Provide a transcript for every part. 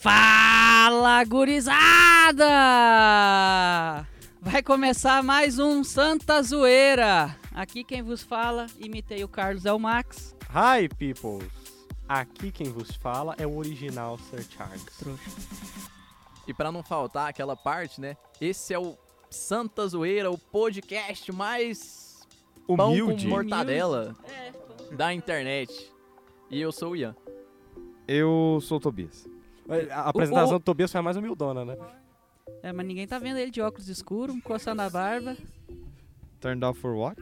Fala, gurizada! Vai começar mais um Santa Zoeira. Aqui quem vos fala, imitei o Carlos é o Max. Hi, peoples! Aqui quem vos fala é o original Sir Charles. Trouxa. E pra não faltar aquela parte, né? Esse é o Santa Zoeira, o podcast mais pão Humilde. com mortadela É, da internet. E eu sou o Ian. Eu sou o Tobias. A apresentação o- do Tobias foi a mais humildona, né? é, mas ninguém tá vendo ele de óculos escuros, coçando a barba. Turned off for what?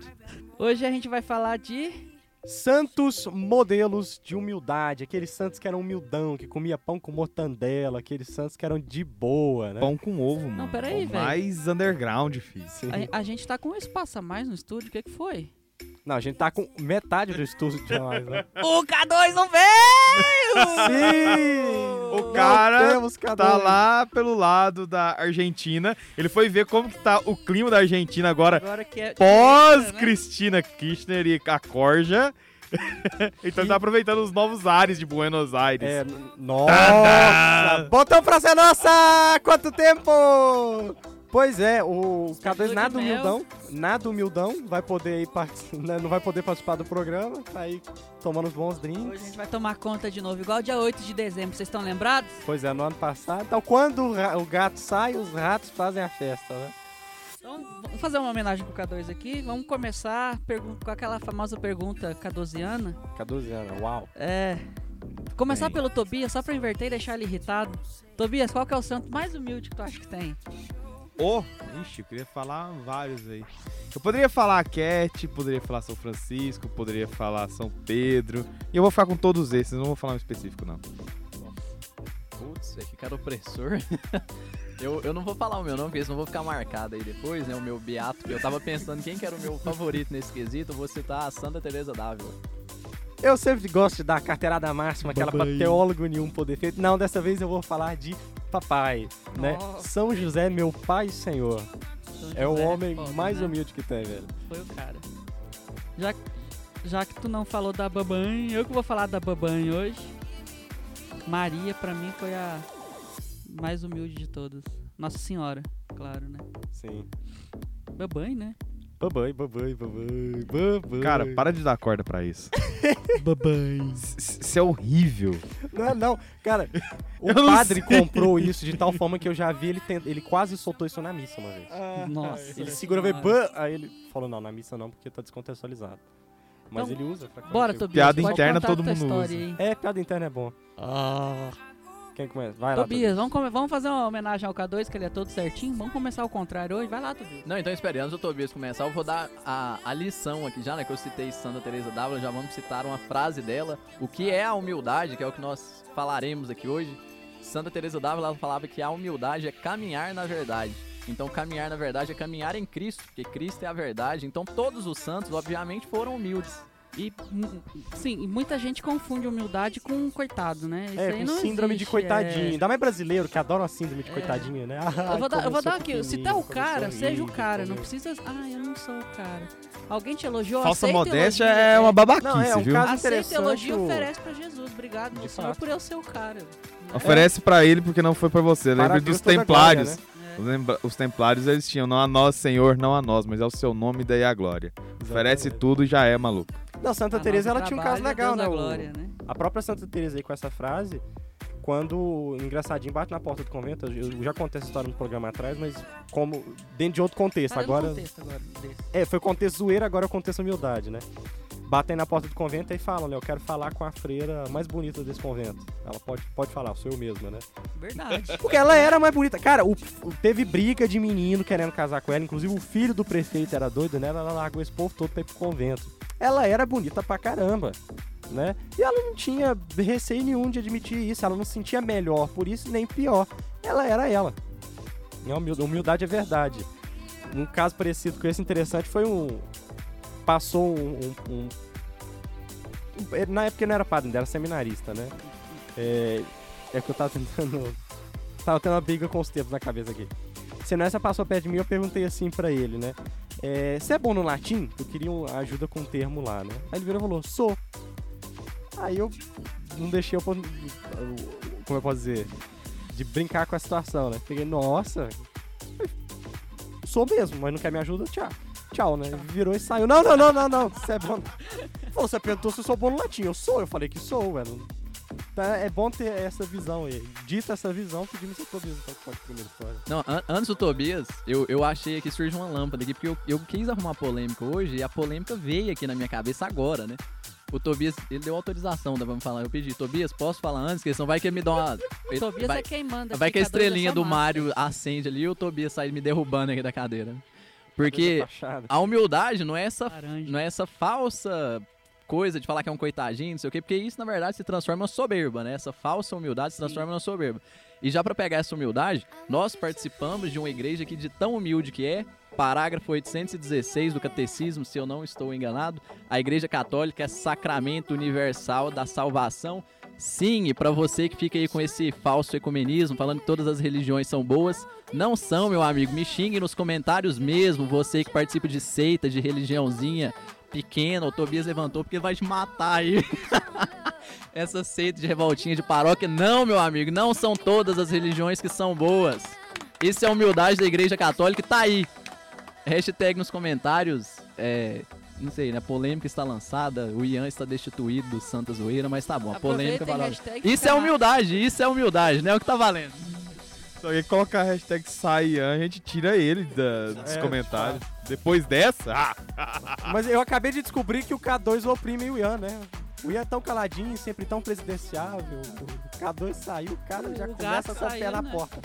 Hoje a gente vai falar de. Santos modelos de humildade. Aqueles santos que eram humildão, que comia pão com mortandela. Aqueles santos que eram de boa, né? Pão com ovo, mano. peraí, O velho. Mais underground, filho. A, a gente tá com um espaço a mais no estúdio, o que, que foi? Não, a gente tá com metade do estúdio de nós, né? O K2 não veio! Sim! O cara temos Tá lá pelo lado da Argentina. Ele foi ver como que tá o clima da Argentina agora. Agora que é. Pós né? Cristina Kirchner e a Corja. então ele tá aproveitando os novos ares de Buenos Aires. É, nossa! Botão pra ser nossa! Quanto tempo! Pois é, o K2 de nada humildão, nada humildão, vai poder ir né, não vai poder participar do programa, tá aí tomando os bons Hoje a drinks. gente vai tomar conta de novo, igual dia 8 de dezembro, vocês estão lembrados? Pois é, no ano passado. Então, quando o, gato sai, os ratos fazem a festa, né? Então, vamos fazer uma homenagem pro K2 aqui. Vamos começar com aquela famosa pergunta K12ana. K12 anos, uau. É. Começar Bem. pelo Tobias, só pra inverter e deixar ele irritado. Tobias, qual que é o santo mais humilde que tu acha que tem? Oh, ixi, eu queria falar vários aí. Eu poderia falar Cat, poderia falar São Francisco, poderia falar São Pedro. E eu vou ficar com todos esses, não vou falar um específico, não. Putz, é que cara opressor. eu, eu não vou falar o meu nome, porque senão vou ficar marcado aí depois, né? O meu beato. Eu tava pensando quem que era o meu favorito nesse quesito. Eu vou citar a Santa Teresa d'Ávila. Eu sempre gosto de dar a carteirada máxima, aquela pra teólogo nenhum poder feito. Não, dessa vez eu vou falar de papai, né? Nossa. São José, meu pai e senhor. São É o José homem foda, mais né? humilde que tem, velho. Foi o cara. Já, já que tu não falou da babanha, eu que vou falar da babanha hoje. Maria, pra mim, foi a mais humilde de todas. Nossa Senhora, claro, né? Sim. Babanha, né? Babai, babai, babai, babai. Cara, para de dar corda pra isso. babai. Isso é horrível. Não, não, cara, o Eu padre comprou isso de tal forma que eu já vi ele ele quase soltou isso na missa uma vez. Nossa. Ele segurou e Senhora. aí ele falou, não, na missa não, porque tá descontextualizado. Mas Então, ele usa. pra Bora. Tobias. Piada interna todo mundo história usa. É, piada interna é bom. Quem começa? Vai lá, Tobias, vamos, come- vamos fazer uma homenagem ao K2, que ele é todo certinho. Vamos começar ao contrário hoje. Vai lá, Tobias. Não, então esperando o Tobias começar, eu vou dar a, a lição aqui já, né? Que eu citei Santa Teresa d'Ávila, já vamos citar uma frase dela. O que é a humildade, que é o que nós falaremos aqui hoje. Santa Teresa d'Ávila ela falava que a humildade é caminhar na verdade. Então caminhar na verdade é caminhar em Cristo, porque Cristo é a verdade. Então todos os santos, obviamente, foram humildes. E, hum, sim, muita gente confunde humildade com coitado, né? Isso É, aí com não síndrome de existe, coitadinho. é. Ainda mais brasileiro, que adora a síndrome de É. coitadinho, né? Eu vou dar, eu vou dar aqui. Se tu é o cara, seja o rico, cara. Não precisa. Ah, eu não sou o cara. Alguém te elogiou, Falsa modéstia é uma babaquice, Não, é um viu? caso Aceita interessante. elogio e o- oferece pra Jesus. Obrigado, De meu senhor, fato. por eu ser o cara. Né? Oferece pra ele porque não foi pra você. Lembra dos templários. glória, né? É. Lembra- Os templários eles tinham não a nós, Senhor, não a nós, mas é o seu nome e daí a glória. Oferece Exatamente. tudo e já é maluco. Não, Santa A Teresa ela tinha um caso é legal, né? da O- glória, né? A própria Santa Teresa aí com essa frase, quando o engraçadinho bate na porta do convento, eu já contei essa história no programa atrás, mas como dentro de outro contexto. No agora, contexto agora é, foi contexto zoeira, agora é contexto humildade, né? Batem na porta do convento e falam, né? Eu quero falar com a freira mais bonita desse convento. Ela pode, pode falar, sou eu mesma, né? Verdade. Porque ela era mais bonita. Cara, o, o- teve briga de menino querendo casar com ela. Inclusive o filho do prefeito era doido, né? Ela largou esse povo todo pra ir pro convento. Ela era bonita pra caramba, né? E ela não tinha receio nenhum de admitir isso. Ela não se sentia melhor por isso, nem pior. Ela era ela. A humil- humildade é verdade. Um caso parecido com esse interessante foi um... Passou um... um- um- um- na época ele não era padre, ainda era seminarista, né? É, é que eu tava tentando... Tava tendo uma briga com os tempos na cabeça aqui. Senessa passou perto de mim eu perguntei assim pra ele, né? É, Você é bom no latim? Eu queria uma ajuda com um termo lá, né? Aí ele virou e falou, sou. Aí eu não deixei eu... Como eu posso dizer? de brincar com a situação, né? Peguei, nossa, sou mesmo, mas não quer me ajuda, tchau. Tchau, né? Virou e saiu. Não, não, não, não, não. Você é bom. Falou, você perguntou se eu sou bom no latim. Eu sou, eu falei que sou, velho. Tá, é bom ter essa visão aí. Dita essa visão, pedimos seu Tobias então que pode primeira história. Não, an- antes do Tobias, eu, eu achei que surge uma lâmpada aqui, porque eu, eu quis arrumar polêmica hoje e a polêmica veio aqui na minha cabeça agora, né? O Tobias, ele deu autorização, dá pra me falar. Eu pedi, Tobias, posso falar antes? Porque senão vai que ele me dá uma. O Tobias vai, é quem manda. vai que a fica doido estrelinha do. Mario acende ali e o Tobias sai me derrubando aqui da cadeira. Porque Cabeça fachada. a humildade não é essa Laranja. não é essa falsa coisa de falar que é um coitadinho, não sei o quê, porque isso na verdade se transforma em soberba, né? Essa falsa humildade se transforma em soberba. E já pra pegar essa humildade, nós participamos de uma igreja que de tão humilde que é, parágrafo 816 do catecismo, se eu não estou enganado, a igreja católica é sacramento universal da salvação. Sim, e pra você que fica aí com esse falso ecumenismo, falando que todas as religiões são boas, não são, meu amigo. Me xingue nos comentários mesmo, você que participa de seita, de religiãozinha pequena. O Tobias levantou porque ele vai te matar aí. Essa seita de revoltinha de paróquia. Não, meu amigo, não são todas as religiões que são boas. Isso é a humildade da igreja católica e tá aí. Hashtag nos comentários. É. Não sei, né? Polêmica está lançada, o Ian está destituído do Santa Zoeira, mas tá bom, a Aproveita valeu. Isso fica é humildade, isso é humildade, né? É o que tá valendo. Se alguém colocar a hashtag Saiyan, a gente tira ele da- dos É, comentários. Depois dessa, ah, Mas eu acabei de descobrir que o K2 oprime o Ian, né? O Ian é tão caladinho, sempre tão presidenciável. O K2 saiu, o cara já O começa com o pé na né? porta.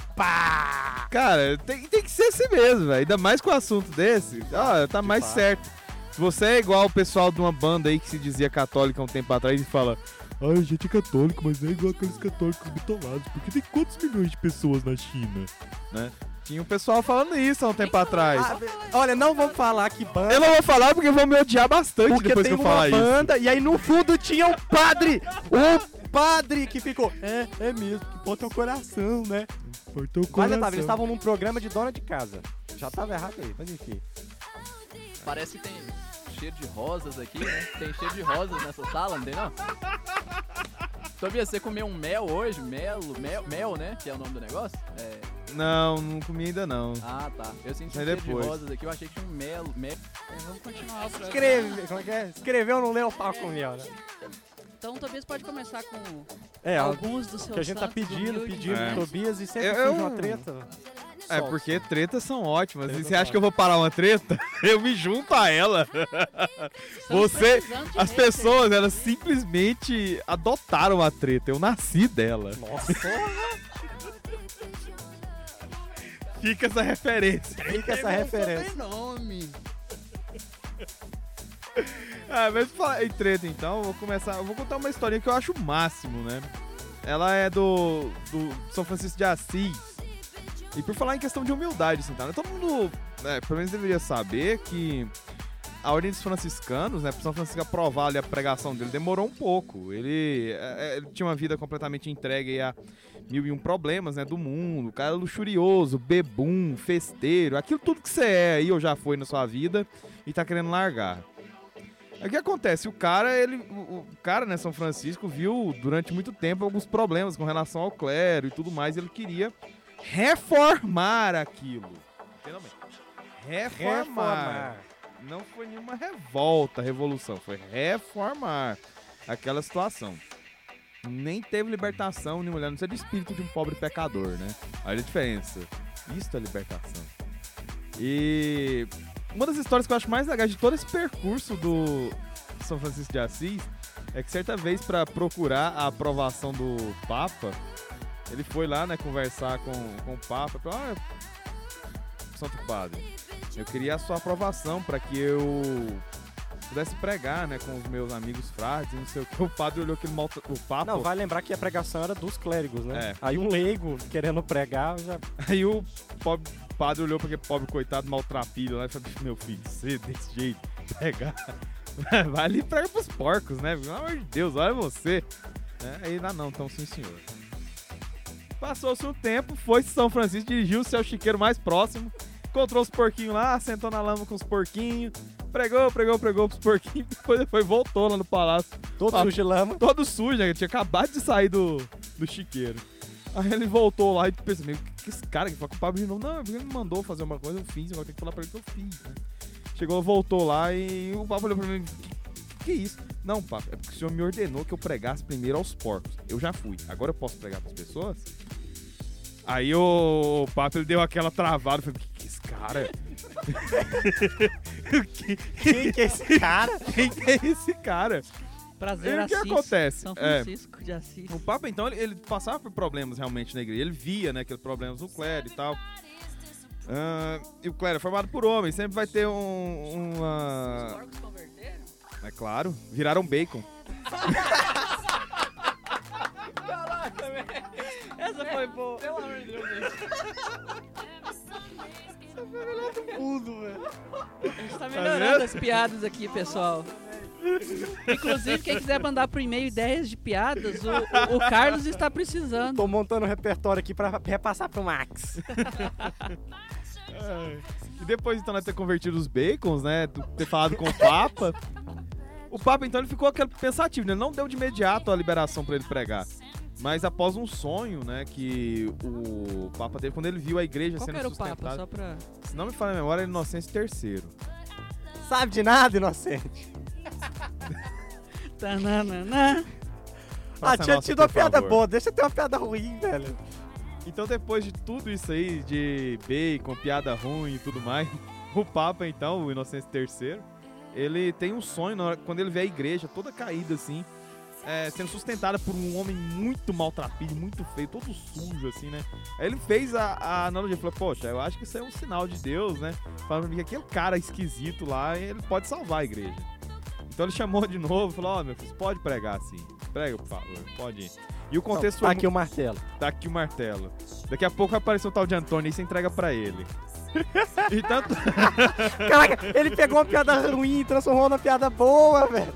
Cara, tem, tem que ser assim mesmo, velho. Ainda mais com o assunto desse. Ah, tá mais fato. certo. Se você é igual o pessoal de uma banda aí que se dizia católica um tempo atrás e fala. Ai, a gente é católico, mas não é igual aqueles católicos bitolados, porque tem quantos milhões de pessoas na China? Né? Tinha um pessoal falando isso há um tempo atrás. Ah, olha, não vamos falar que banda. Eu não vou falar porque vão me odiar bastante Porque depois tem que eu uma falar isso. banda e aí no fundo tinha um padre! Um padre que ficou. É, é mesmo, que bota o coração, né? O Mas coração. já tava, eles estavam num programa de dona de casa. Já tava errado aí, mas enfim. Parece que tem cheiro de rosas aqui, né? Tem cheiro de rosas nessa sala, não tem não? Tobias, você comeu um mel hoje? Melo, mel, mel, né? Que é o nome do negócio? É... Não, não comi ainda não. Ah, tá. Eu senti um Mas cheiro de depois. rosas aqui, eu achei que tinha um mel, mel. É, vamos continuar. Escreve, como é que é? Escreveu, não leu o pau com mel, né? Então o Tobias pode começar com É, alguns dos seus que a gente tá santos pedindo, pedindo É. pro Tobias e sempre Eu- uma treta. É, solta. porque tretas são ótimas. Tretas e você acha que eu vou parar uma treta? Eu me junto a ela. Estamos Você- As pessoas, elas simplesmente adotaram a treta. Eu nasci dela. Nossa, Fica essa referência. fica essa referência. Nome. Ah, mas falar em treta então, vou começar. Eu vou contar uma historinha que eu acho o máximo, né? Ela é do, do São Francisco de Assis. E por falar em questão de humildade, assim, tá? né? Todo mundo, né, pelo menos deveria saber que a Ordem dos Franciscanos, né, pro São Francisco aprovar ali a pregação dele, demorou um pouco. Ele, é, é, ele tinha uma vida completamente entregue a mil e um problemas, né, do mundo. O cara é luxurioso, bebum, festeiro, aquilo tudo que você é aí ou já foi na sua vida e tá querendo largar. O que acontece? O cara, ele. O, o cara, né, São Francisco, viu durante muito tempo alguns problemas com relação ao clero e tudo mais. E ele queria reformar aquilo. Reformar. Reformar. Não foi nenhuma revolta, revolução. Foi reformar aquela situação. Nem teve libertação, nem mulher, não sei do espírito de um pobre pecador, né? Olha a diferença. Isso é libertação. E uma das histórias que eu acho mais legais de todo esse percurso do São Francisco de Assis é que certa vez, para procurar a aprovação do Papa, ele foi lá, né, conversar com, com o Papa. Falou, ah, Santo Padre, eu queria a sua aprovação para que eu pudesse pregar, né, com os meus amigos frades, não sei o que. O padre olhou aquele maltra... o Papa. Não, vai lembrar que a pregação era dos clérigos, né? É. Aí um leigo querendo pregar já. Aí o pobre padre olhou pra aquele pobre coitado maltrapilho lá e falou: Meu filho, você desse jeito, pegar. Vai ali e prega pros porcos, né? Pelo amor de Deus, olha você. É, aí lá não, então sim senhor. Passou-se um tempo, foi São Francisco, dirigiu-se ao chiqueiro mais próximo, encontrou os porquinhos lá, sentou na lama com os porquinhos, pregou, pregou, pregou pros porquinhos, depois, depois voltou lá no palácio Todo Ah. sujo de lama. todo sujo, né? Tinha acabado de sair do, do chiqueiro. Aí ele voltou lá e pensou, esse cara que fala com o Pablo de novo? Não, ele me mandou fazer uma coisa, eu fiz, agora tem que falar pra ele que eu fiz, né? Chegou, voltou lá e o Pablo olhou pra mim, que, que isso? Não, Pablo, é porque o senhor me ordenou que eu pregasse primeiro aos porcos. Eu já fui, agora eu posso pregar pras pessoas? Aí o, o Papo ele deu aquela travada, falei, que que é esse cara? Quem que é esse cara? Quem que é esse cara? Prazer, E o que Assis. acontece? São É. Francisco de Assis. O Papa, então, ele, ele passava por problemas realmente na igreja. Ele via, né, aqueles problemas no clero e tal. Ah, e o clero é formado por homens, sempre vai ter um, uma... porcos converteram? É claro, viraram bacon. Essa foi boa. Pelo amor de Deus, Tudo, velho. A gente tá melhorando as piadas aqui, pessoal. Inclusive, quem quiser mandar por e-mail ideias de piadas, o, o Carlos está precisando. Tô montando um repertório aqui pra repassar pro Max. E depois, então, de ter convertido os bacons, né, ter falado com o Papa, o Papa, então, ele ficou aquele pensativo, né? Ele não deu de imediato a liberação pra ele pregar. Mas após um sonho, né, que o Papa teve, quando ele viu a igreja Qual sendo era o papo? sustentada... Só pra... Se não me falha a memória, era Inocêncio III. Sabe de nada, inocente. Tananana. Ah, Faça tinha nossa, tido uma piada favor. boa, deixa eu ter uma piada ruim, velho. Então, depois de tudo isso aí, de bacon, piada ruim e tudo mais, o Papa, então, o Inocêncio III, ele tem um sonho quando ele vê a igreja toda caída assim, é, sendo sustentada por um homem muito maltrapilho, muito feio, todo sujo, assim, né? Aí ele fez a, a analogia, falou, poxa, eu acho que isso é um sinal de Deus, né? Falando que aquele cara esquisito lá, ele pode salvar a igreja. Então ele chamou de novo, falou, ó, meu filho, pode pregar assim. Prega, por favor, pode ir. E o contexto Tá foi aqui o martelo. Tá aqui o martelo. Daqui a pouco vai aparecer o tal de Antônio e você entrega pra ele. e tanto. Caraca, ele pegou uma piada ruim e transformou numa piada boa, velho.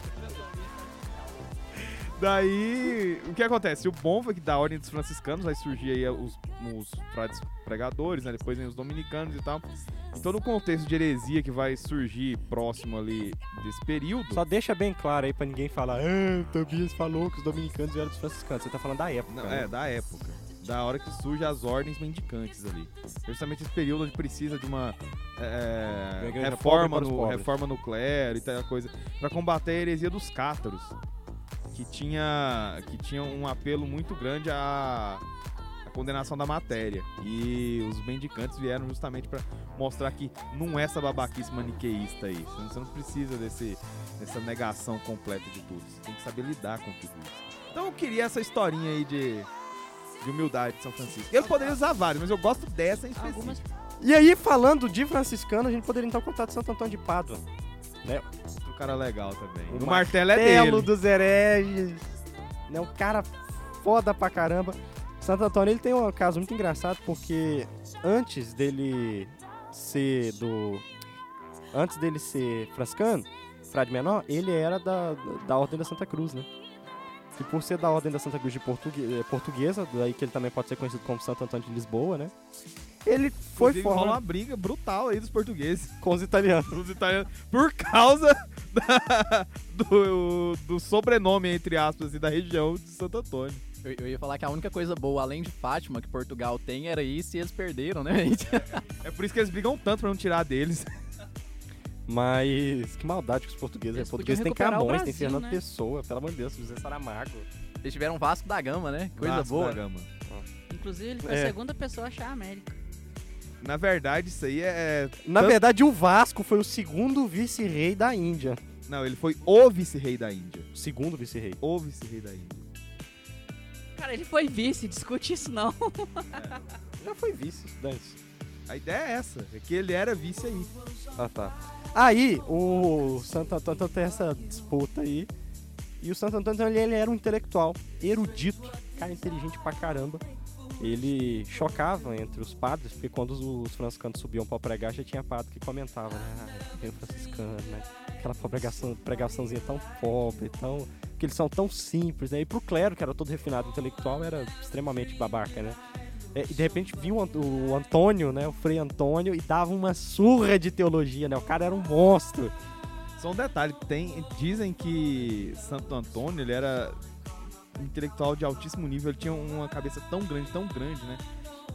Daí, o que acontece? O bom foi que da ordem dos franciscanos vai surgir aí os, os frades pregadores, né? Depois vem os dominicanos e tal. Então, no contexto de heresia que vai surgir próximo ali desse período. Só deixa bem claro aí pra ninguém falar, ah, o Tobias falou que os dominicanos vieram dos franciscanos. Você tá falando da época. Não, né? é, da época. Da hora que surgem as ordens mendicantes ali. Justamente esse período onde precisa de uma é, reforma, para no, reforma nuclear e tal coisa. Pra combater a heresia dos cátaros. Que tinha, que tinha um apelo muito grande à, à condenação da matéria. E os mendicantes vieram justamente pra mostrar que não é essa babaquice maniqueísta aí. Você não, precisa desse, dessa negação completa de tudo. Você tem que saber lidar com tudo isso. Então eu queria essa historinha aí de, de humildade de São Francisco. Eu poderia usar vários, mas eu gosto dessa em específico. Algumas E aí, falando de franciscano, a gente poderia então contar de Santo Antônio de Pádua. Né? Um cara legal também. O O, martelo é Telo dele. dos hereges. Né? Um cara foda pra caramba. Santo Antônio ele tem um caso muito engraçado porque antes dele ser do. Antes dele ser franciscano, frade menor, ele era da, da Ordem da Santa Cruz, né? E por ser da Ordem da Santa Cruz de eh, portuguesa, daí que ele também pode ser conhecido como Santo Antônio de Lisboa, né? Ele foi Inclusive, rola uma briga brutal aí dos portugueses. com os italianos. Dos italianos. Por causa da- do, do sobrenome, entre aspas, assim, da região de Santo Antônio. Eu, eu ia falar que a única coisa boa, além de Fátima, que Portugal tem, era isso e eles perderam, né? É por isso que eles brigam tanto pra não tirar deles. Mas que maldade com os portugueses. Eles Os portugueses têm Camões, tem Brasil, Fernando né? Pessoa, pelo amor de Deus, José Saramago. Eles tiveram Vasco da Gama, né? Coisa Vasco boa. da Gama. Inclusive, ele foi É. a segunda pessoa a achar a América. Na verdade, isso aí é. Na Tanto- verdade, o Vasco foi o segundo vice-rei da Índia. Não, ele foi o vice-rei da Índia. O segundo vice-rei. O vice-rei da Índia. Cara, ele foi vice, discute isso não. Já foi vice, dance. A ideia é essa, é que ele era vice aí. Ah, tá. Aí, o Santo Antônio então, tem essa disputa aí. E o Santo Antônio, então, ele, ele era um intelectual, erudito, cara inteligente pra caramba. Ele chocava entre os padres, porque quando os, os franciscanos subiam pra pregar, já tinha padre que comentava, né? Ah, franciscano, né? Aquela pregação, pregaçãozinha tão pobre, tão... que eles são tão simples, né? E pro clero, que era todo refinado intelectual, era extremamente babaca, né? É, e de repente Ant- o Antônio, né? O Frei Antônio, e dava uma surra de teologia, né? O cara era um monstro. Só um detalhe, tem, dizem que Santo Antônio, ele era intelectual de altíssimo nível, ele tinha uma cabeça tão grande, tão grande, né?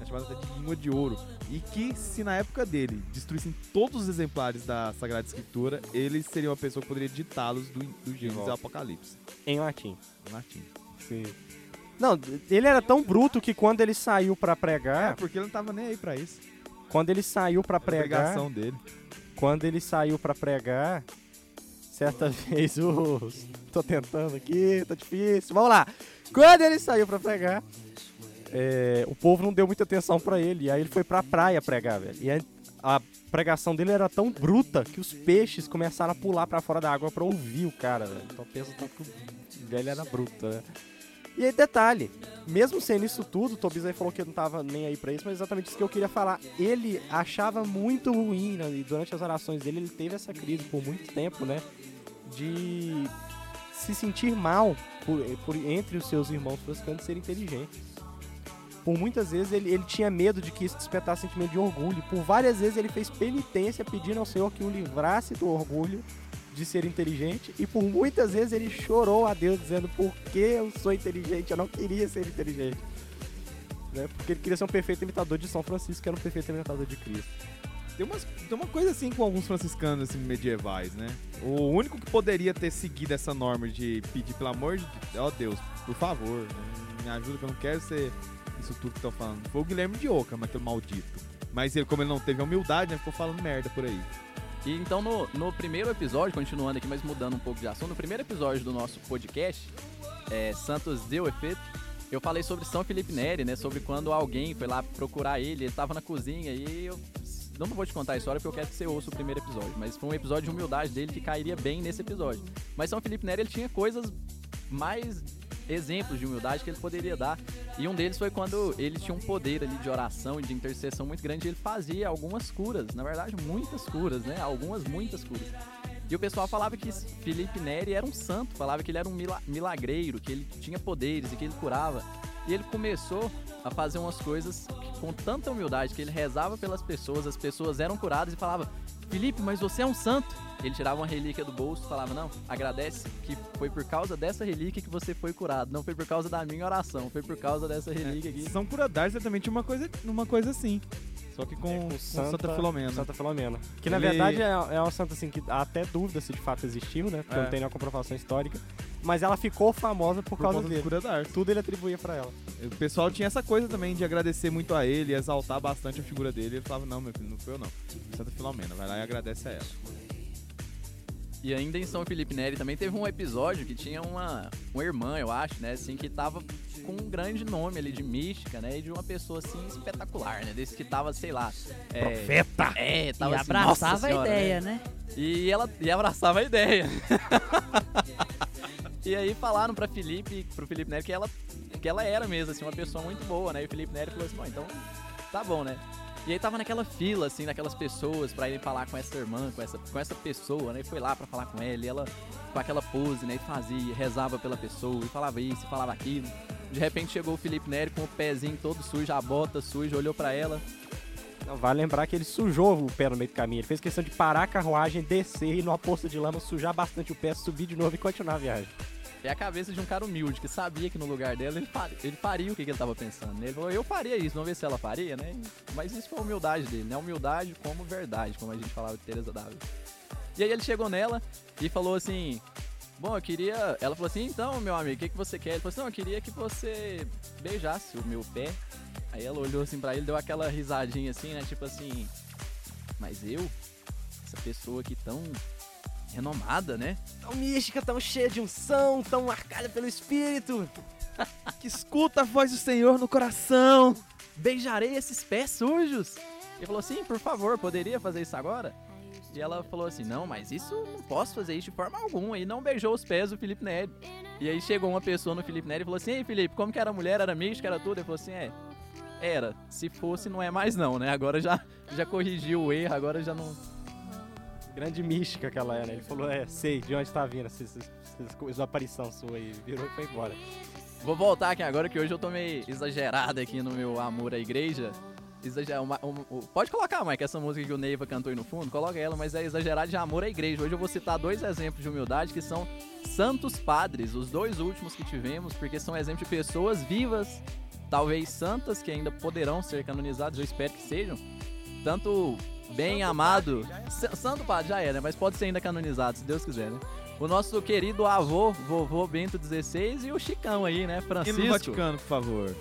É chamada de língua de ouro. E que se na época dele destruíssem todos os exemplares da Sagrada Escritura, ele seria uma pessoa que poderia ditá-los do, do Gênesis ao Apocalipse. Em latim. Em latim. Sim. Não, ele era tão bruto que quando ele saiu pra É, pregar, porque ele não tava nem aí pra isso. quando ele saiu pra Era a pregar, pregação dele. quando ele saiu pra pregar, certa vez os tô tentando aqui, tá difícil. Vamos lá. Quando ele saiu pra pregar, é, o povo não deu muita atenção pra ele, e aí ele foi pra praia pregar, velho. E a pregação dele era tão bruta que os peixes começaram a pular pra fora da água pra ouvir o cara, velho. Então pensa tanto que o velho era bruto, né? E aí, detalhe, mesmo sendo isso tudo, o Tobias aí falou que não tava nem aí pra isso, mas exatamente isso que eu queria falar. Ele achava muito ruim, né, e durante as orações dele, ele teve essa crise por muito tempo, né? De se sentir mal por, por- entre os seus irmãos franciscanos ser inteligentes. Por muitas vezes ele, ele tinha medo de que isso despertasse sentimento de orgulho. Por várias vezes ele fez penitência pedindo ao Senhor que o livrasse do orgulho de ser inteligente. E por muitas vezes ele chorou a Deus dizendo: Por que eu sou inteligente? Eu não queria ser inteligente. Né? Porque ele queria ser um perfeito imitador de São Francisco, que era um perfeito imitador de Cristo. Tem, umas, tem uma coisa assim com alguns franciscanos assim, medievais, né? O único que poderia ter seguido essa norma de pedir, pelo amor de ó Deus, por favor, né? me ajuda que eu não quero ser isso tudo que estão falando. Foi o Guilherme de Ockham, aquele maldito. Mas ele, como ele não teve a humildade, né, ficou falando merda por aí. E então no, no primeiro episódio, continuando aqui, mas mudando um pouco de assunto, no primeiro episódio do nosso podcast, é, Santos deu efeito, eu falei sobre São Felipe Neri, né? Sobre quando alguém foi lá procurar ele, ele tava na cozinha e eu não vou te contar a história porque eu quero que você ouça o primeiro episódio, mas foi um episódio de humildade dele que cairia bem nesse episódio. Mas São Felipe Neri ele tinha coisas mais exemplos de humildade que ele poderia dar. E um deles foi quando ele tinha um poder ali de oração e de intercessão muito grande, ele fazia algumas curas, na verdade, muitas curas, né? Algumas, muitas curas. E o pessoal falava que Felipe Neri era um santo, falava que ele era um mila- milagreiro, que ele tinha poderes e que ele curava. E ele começou a fazer umas coisas com tanta humildade que ele rezava pelas pessoas, as pessoas eram curadas e falava: Felipe, mas você é um santo. Ele tirava uma relíquia do bolso e falava: Não, agradece que foi por causa dessa relíquia que você foi curado. Não foi por causa da minha oração, foi por causa dessa relíquia aqui. São Curadar exatamente uma coisa, uma coisa assim. Só que com, com Santa, Filomena. Santa Filomena. Que na Ele- verdade é, é uma santa assim que há até dúvida se de fato existiu, né? Porque É. não tem nenhuma comprovação histórica. Mas ela ficou famosa por, por causa do dele. Curadar. Tudo ele atribuía pra ela. O pessoal tinha essa coisa também de agradecer muito a ele, exaltar bastante a figura dele. Ele falava, não, meu filho, não foi eu não. Santa Filomena, vai lá e agradece a ela. E ainda em São Felipe Neri também teve um episódio que tinha uma, uma irmã, eu acho, né, assim, que tava com um grande nome ali de mística, né, e de uma pessoa, assim, espetacular, né, desse que tava, sei lá... É, Profeta! É, tava e assim, abraçava nossa a senhora, ideia, né? E ela e abraçava a ideia. e aí falaram pra Felipe, pro Felipe Neri que ela, que ela era mesmo, assim, uma pessoa muito boa, né? E o Felipe Neri falou assim, bom, então tá bom, né? E aí tava naquela fila, assim, daquelas pessoas pra irem falar com essa irmã, com essa, com essa pessoa, né? E foi lá pra falar com ela, e ela com aquela pose, né? E fazia, rezava pela pessoa, e falava isso, e falava aquilo. De repente chegou o Felipe Neri com o pezinho todo sujo, a bota suja, olhou pra ela. Não, vale lembrar que ele sujou o pé no meio do caminho. Ele fez questão de parar a carruagem, descer e numa poça de lama, sujar bastante o pé, subir de novo e continuar a viagem. É a cabeça de um cara humilde, que sabia que no lugar dela ele faria, ele faria o que, que ele tava pensando. Ele falou, eu faria isso, vamos ver se ela faria, né? Mas isso foi a humildade dele, né? Humildade como verdade, como a gente falava de Teresa Dávila. E aí ele chegou nela e falou assim: Bom, eu queria. Ela falou assim: Então, meu amigo, o que, que você quer? Ele falou assim: Não, eu queria que você beijasse o meu pé. Aí ela olhou assim pra ele, deu aquela risadinha assim, né? Tipo assim: Mas eu? Essa pessoa aqui tão renomada, né? Tão mística, tão cheia de unção, tão marcada pelo espírito. Que escuta a voz do Senhor no coração. beijarei esses pés sujos. Ele falou assim, por favor, poderia fazer isso agora? E ela falou assim, não, mas isso não posso fazer isso de forma alguma. E não beijou os pés do Felipe Neri. E aí chegou uma pessoa no Felipe Neri e falou assim, ei Felipe, como que era mulher, era mística, era tudo? Ele falou assim, é, era. Se fosse, não é mais não, né? Agora já, já corrigiu o erro, agora já não... Grande mística que ela é, né? Ele falou, é, sei de onde tá vindo essa, essa, aparição sua aí. Virou e foi embora. Vou voltar aqui agora que hoje eu tô meio exagerado aqui no meu amor à igreja. exagerar. uma- um- um- pode colocar, Mike, essa música que o Neiva cantou aí no fundo, coloca ela, mas é exagerar de amor à igreja. Hoje eu vou citar dois exemplos de humildade que são santos padres, os dois últimos que tivemos, porque são exemplos de pessoas vivas, talvez santas, que ainda poderão ser canonizadas, eu espero que sejam. Tanto bem amado. S- Santo padre já é, né? Mas pode ser ainda canonizado, se Deus quiser, né? O nosso querido avô, vovô Bento XVI e o Chicão aí, né? E no Francisco. Vaticano, por favor.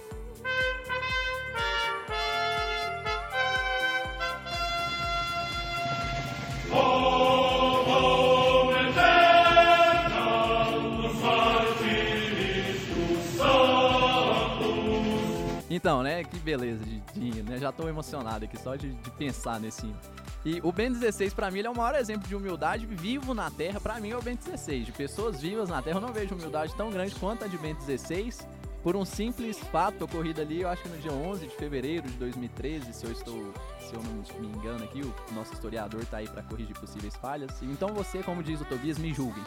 Então, né? Que beleza de, de né? Já tô emocionado aqui só de, de pensar nesse hino. E o Ben 16, pra mim, é o maior exemplo de humildade vivo na Terra. Pra mim, é o Ben 16. De pessoas vivas na Terra, eu não vejo humildade tão grande quanto a de Ben 16. Por um simples fato ocorrido ali, eu acho que no dia 11 de fevereiro de 2013, se eu estou, se eu não me engano aqui, o nosso historiador tá aí pra corrigir possíveis falhas. Então você, como diz o Tobias, me julguem.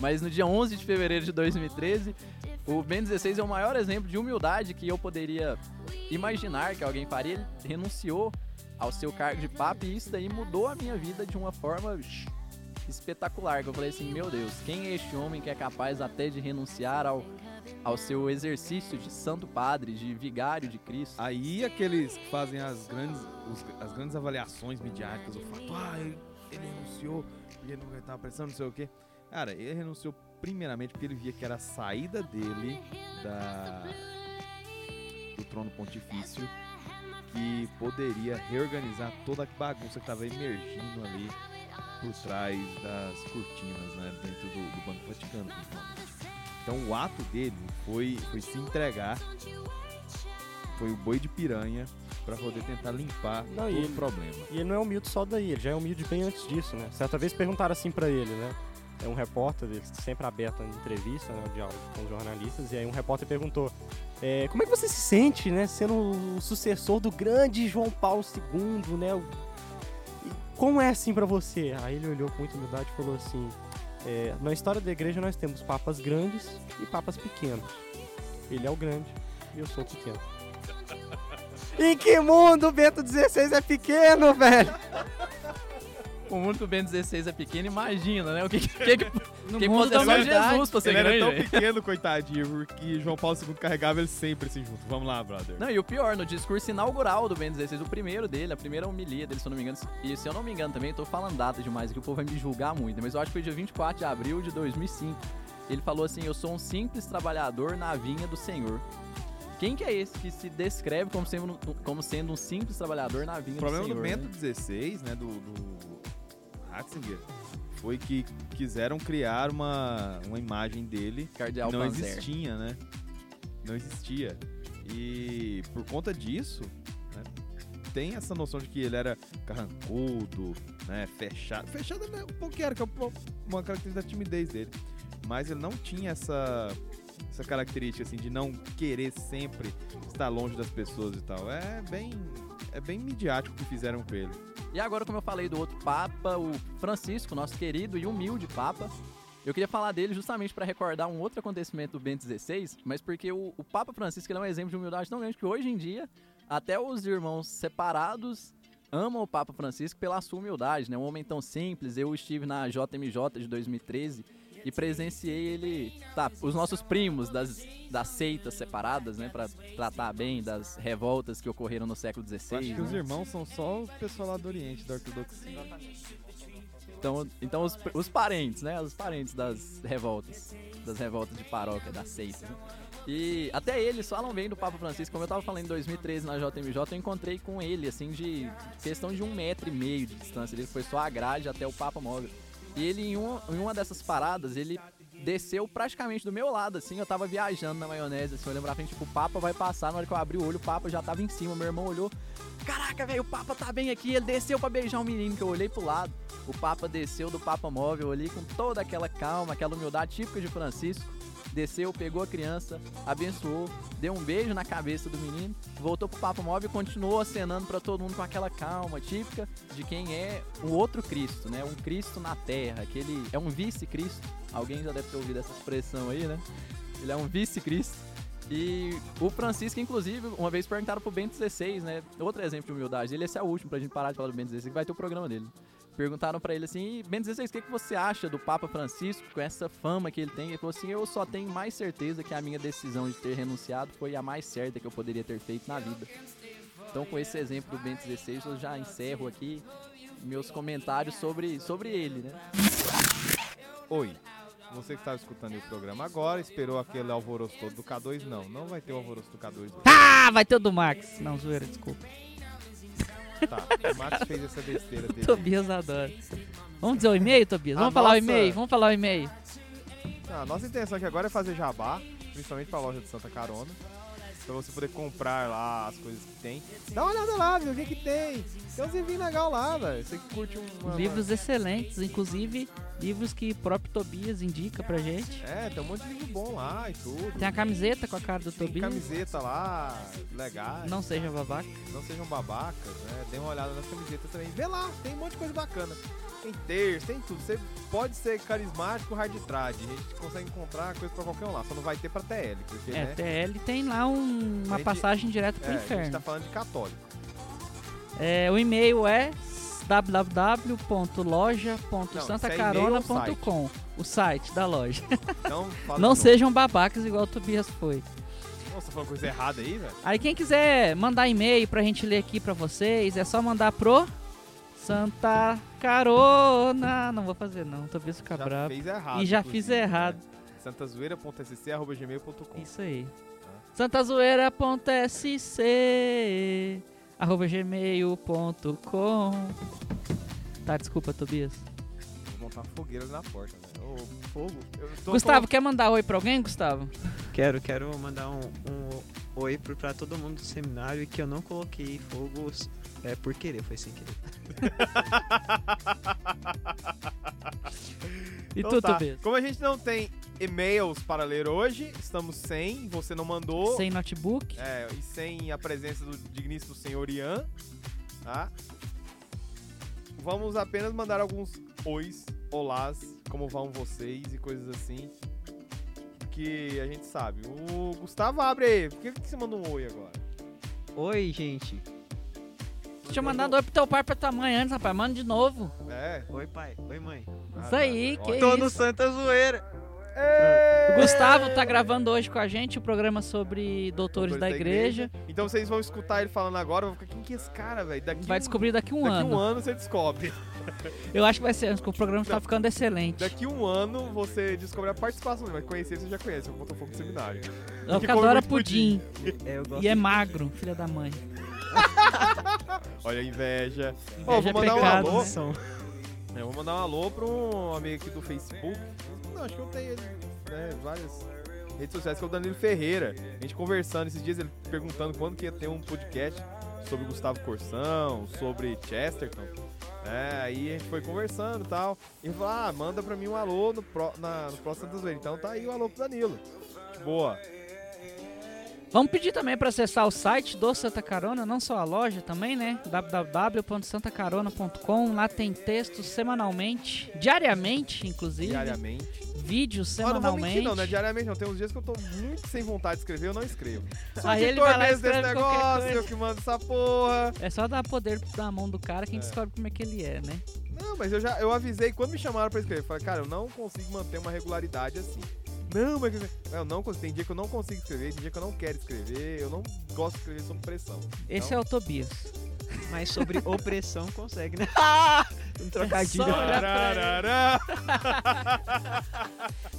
Mas no dia 11 de fevereiro de 2013, o Ben 16 é o maior exemplo de humildade que eu poderia imaginar que alguém faria. Ele renunciou ao seu cargo de papa e isso daí mudou a minha vida de uma forma espetacular. Que eu falei assim, meu Deus, quem é este homem que é capaz até de renunciar ao, ao seu exercício de santo padre, de vigário de Cristo? Aí aqueles que fazem as grandes, os- as grandes avaliações midiáticas, o fato, ah, ele, ele renunciou, ele não estava pressão, não sei o quê. Cara, ele renunciou primeiramente porque ele via que era a saída dele da, do trono pontifício que poderia reorganizar toda a bagunça que estava emergindo ali por trás das cortinas, né, dentro do, do Banco Vaticano, principalmente. Então o ato dele foi, foi se entregar foi o boi de piranha pra poder tentar limpar Não, todo e o ele- problema. E ele não é humilde só daí, ele já é humilde bem antes disso, né? Certa vez perguntaram assim pra ele, né? É um repórter, sempre aberto em entrevista, né? Diálogo com jornalistas, e aí um repórter perguntou: é, Como é que você se sente, né? Sendo o sucessor do grande João Paulo II, né? como é assim pra você? Aí ele olhou com muita humildade e falou assim: é, Na história da igreja nós temos papas grandes e papas pequenos. Ele é o grande e eu sou o pequeno. em que mundo Bento XVI é pequeno, velho? O mundo que o Ben 16 é pequeno, imagina, né? O que, que, que, No que mundo da. Jesus pra ser Ele era grande, tão velho. pequeno, coitadinho, porque João Paulo II carregava ele sempre assim junto. Vamos lá, brother. Não, e o pior, no discurso inaugural do Ben 16, o primeiro dele, a primeira homilia dele, se eu não me engano, e se eu não me engano também, eu tô falando data demais aqui, o povo vai me julgar muito, mas eu acho que foi dia 24 de abril de 2005. Ele falou assim: Eu sou um simples trabalhador na vinha do Senhor. Quem que é esse que se descreve como sendo, como sendo um simples trabalhador na vinha O problema do do Senhor? Bento né? XVI, né, do, do Ratzinger, foi que quiseram criar uma, uma imagem dele Cardeal que não Panzer. existia, né? Não existia. E por conta disso, né, tem essa noção de que ele era carrancudo, né, fechado. Fechado é um pouco que era, que é uma- uma característica da timidez dele. Mas ele não tinha essa, essa característica assim de não querer sempre estar longe das pessoas e tal. É bem, é bem midiático o que fizeram com ele. E agora, como eu falei do outro Papa, o Francisco, nosso querido e humilde Papa, eu queria falar dele justamente para recordar um outro acontecimento do Bento XVI, mas porque o, o Papa Francisco é um exemplo de humildade tão grande que hoje em dia, até os irmãos separados amam o Papa Francisco pela sua humildade, né? Um homem tão simples. Eu estive na JMJ de 2013 e presenciei ele, tá, os nossos primos das, das seitas separadas, né, para tratar bem das revoltas que ocorreram no século XVI. Acho que né? os irmãos são só o pessoal lá do Oriente, da Ortodoxia. Então, então os, os parentes, né? Os parentes das revoltas. Das revoltas de paróquia, das seitas, né? E até eles falam bem do Papa Francisco. Como eu tava falando em 2013 na JMJ, eu encontrei com ele, assim, de questão de um metro e meio de distância. Ele foi só a grade até o Papa Móvel. E ele, em, um, em uma dessas paradas, ele desceu praticamente do meu lado, assim. Eu tava viajando na maionese, assim, olhando pra frente, tipo, o Papa vai passar. Na hora que eu abri o olho, o Papa já tava em cima. Meu irmão olhou, caraca, velho, o Papa tá bem aqui. Ele desceu pra beijar o menino, que eu olhei pro lado. O Papa desceu do Papa Móvel ali com toda aquela calma, aquela humildade típica de Francisco. Desceu, pegou a criança, abençoou, deu um beijo na cabeça do menino, voltou pro Papa Móvel e continuou acenando pra todo mundo com aquela calma típica de quem é um outro Cristo, né? Um Cristo na Terra, que ele é um vice-Cristo. Alguém já deve ter ouvido essa expressão aí, né? Ele é um vice-Cristo. E o Francisco, inclusive, uma vez perguntaram pro Ben 16, né? Outro exemplo de humildade. Ele esse é o último pra gente parar de falar do Ben 16, que vai ter o programa dele. Perguntaram pra ele assim, Ben 16, o que, que você acha do Papa Francisco com essa fama que ele tem? Ele falou assim, eu só tenho mais certeza que a minha decisão de ter renunciado foi a mais certa que eu poderia ter feito na vida. Então, com esse exemplo do Ben 16, eu já encerro aqui meus comentários sobre, sobre ele, né? Oi. Você que estava escutando o programa agora, esperou aquele alvoroço todo do K2? Não, não vai ter o alvoroço do K2 hoje. Ah, vai ter o do Max. Não, zoeira, desculpa. Tá, o Max fez essa besteira dele. Tobias adora. Vamos dizer o e-mail, Tobias? A Vamos falar o nossa- e-mail? Vamos falar o e-mail. Ah, a nossa intenção aqui agora é fazer jabá, principalmente pra loja de Santa Carona. Pra você poder comprar lá as coisas que tem. Dá uma olhada lá, viu? O que que tem? Tem uns envios legal lá, velho. Você que curte um. uma- Livros excelentes, inclusive livros que o próprio Tobias indica pra gente. É, tem um monte de livro bom lá e tudo. Tem a camiseta com a cara do Tem Tobias. camiseta lá, legais. Não seja babaca. Não sejam babacas, né? Dê uma olhada nas camisetas também. Vê lá, tem um monte de coisa bacana. Tem terço, tem tudo. Você pode ser carismático, hard trad. A gente consegue encontrar coisa pra qualquer um lá. Só não vai ter pra TL, porque, É, né? TL tem lá um- uma gente- passagem direta pro É, a gente inferno. tá falando de católico. É, o e-mail é www.loja.santacarona.com O site da loja. Então, Não novo. sejam babacas igual o Tobias foi. Nossa, falando coisa errada aí, velho. Aí quem quiser mandar e-mail pra gente ler aqui pra vocês, é só mandar pro Santa Carona. Não vou fazer não, Tobias fica Já bravo. fez errado. E já fiz errado. Né? santazoeira.sc.gmail.com Isso aí. Tá. santazoeira.sc arroba gmail.com Tá, desculpa, Tobias. Vou montar fogueiras na porta, velho. Ô, fogo. Eu tô Gustavo, quer mandar oi pra alguém, Gustavo? Quero, quero mandar um, um oi pro- pra todo mundo do seminário e que eu não coloquei fogo é, por querer, foi sem querer. E Então tu, tá. Tobias? Como a gente não tem e-mails para ler hoje, estamos sem, você não mandou. Sem notebook? É, e sem a presença do digníssimo senhor Ian, tá? Vamos apenas mandar alguns ois, olás, como vão vocês e coisas assim. Que a gente sabe. O Gustavo abre aí. Por que, que você manda um oi agora? Oi, gente. Tinha mandado oi pro teu pai e pra tua mãe antes, rapaz. Manda de novo. É. Oi, pai. Oi, mãe. Isso aí, que Tô no isso. Santa Zoeira. O Gustavo tá gravando hoje com a gente o programa sobre doutores, da, igreja. Então vocês vão escutar ele falando agora, vão ficar, quem que é esse cara, velho? Daqui Vai um- descobrir daqui um Daqui ano. um ano você descobre. Eu acho que vai ser antes, porque o programa tá ficando excelente. Daqui um ano você descobre a participação dele. Mas conhecer você já conhece, o Botafogo do Seminário. É o que adora muito pudim. É, eu gosto E é magro, filha da mãe. Olha a inveja. Inveja Ó, vou é mandar um pecado, alô. né? São- Eu vou mandar um alô pra um amigo aqui do Facebook. Não, acho que eu tenho né? Várias redes sociais, que é o Danilo Ferreira. A gente conversando esses dias, ele perguntando quando que ia ter um podcast sobre Gustavo Corsão, sobre Chesterton. É, aí a gente foi conversando e tal. E falou: ah, manda pra mim um alô no, pró, na, no próximo Vezes. Então tá aí o alô pro Danilo. Boa. Vamos pedir também para acessar o site do Santa Carona, não só a loja também, né? www.santacarona.com. Lá tem textos semanalmente, diariamente, inclusive. Diariamente. Vídeos Ah, não vou mentir, semanalmente. não, não é diariamente, não. Tem uns dias que eu tô muito sem vontade de escrever, eu não escrevo. Sou Aí ele vai lá desse negócio, eu que mando essa porra. É só dar poder na mão do cara quem É. descobre como é que ele é, né? Não, mas eu já eu avisei quando me chamaram pra escrever. Eu falei, cara, eu não consigo manter uma regularidade assim. Não, mas eu não consigo. Tem dia que eu não consigo escrever, tem dia que eu não quero escrever, eu não gosto de escrever sob pressão. Esse é o Tobias. Mas sobre opressão consegue, né? um trocadilho. É.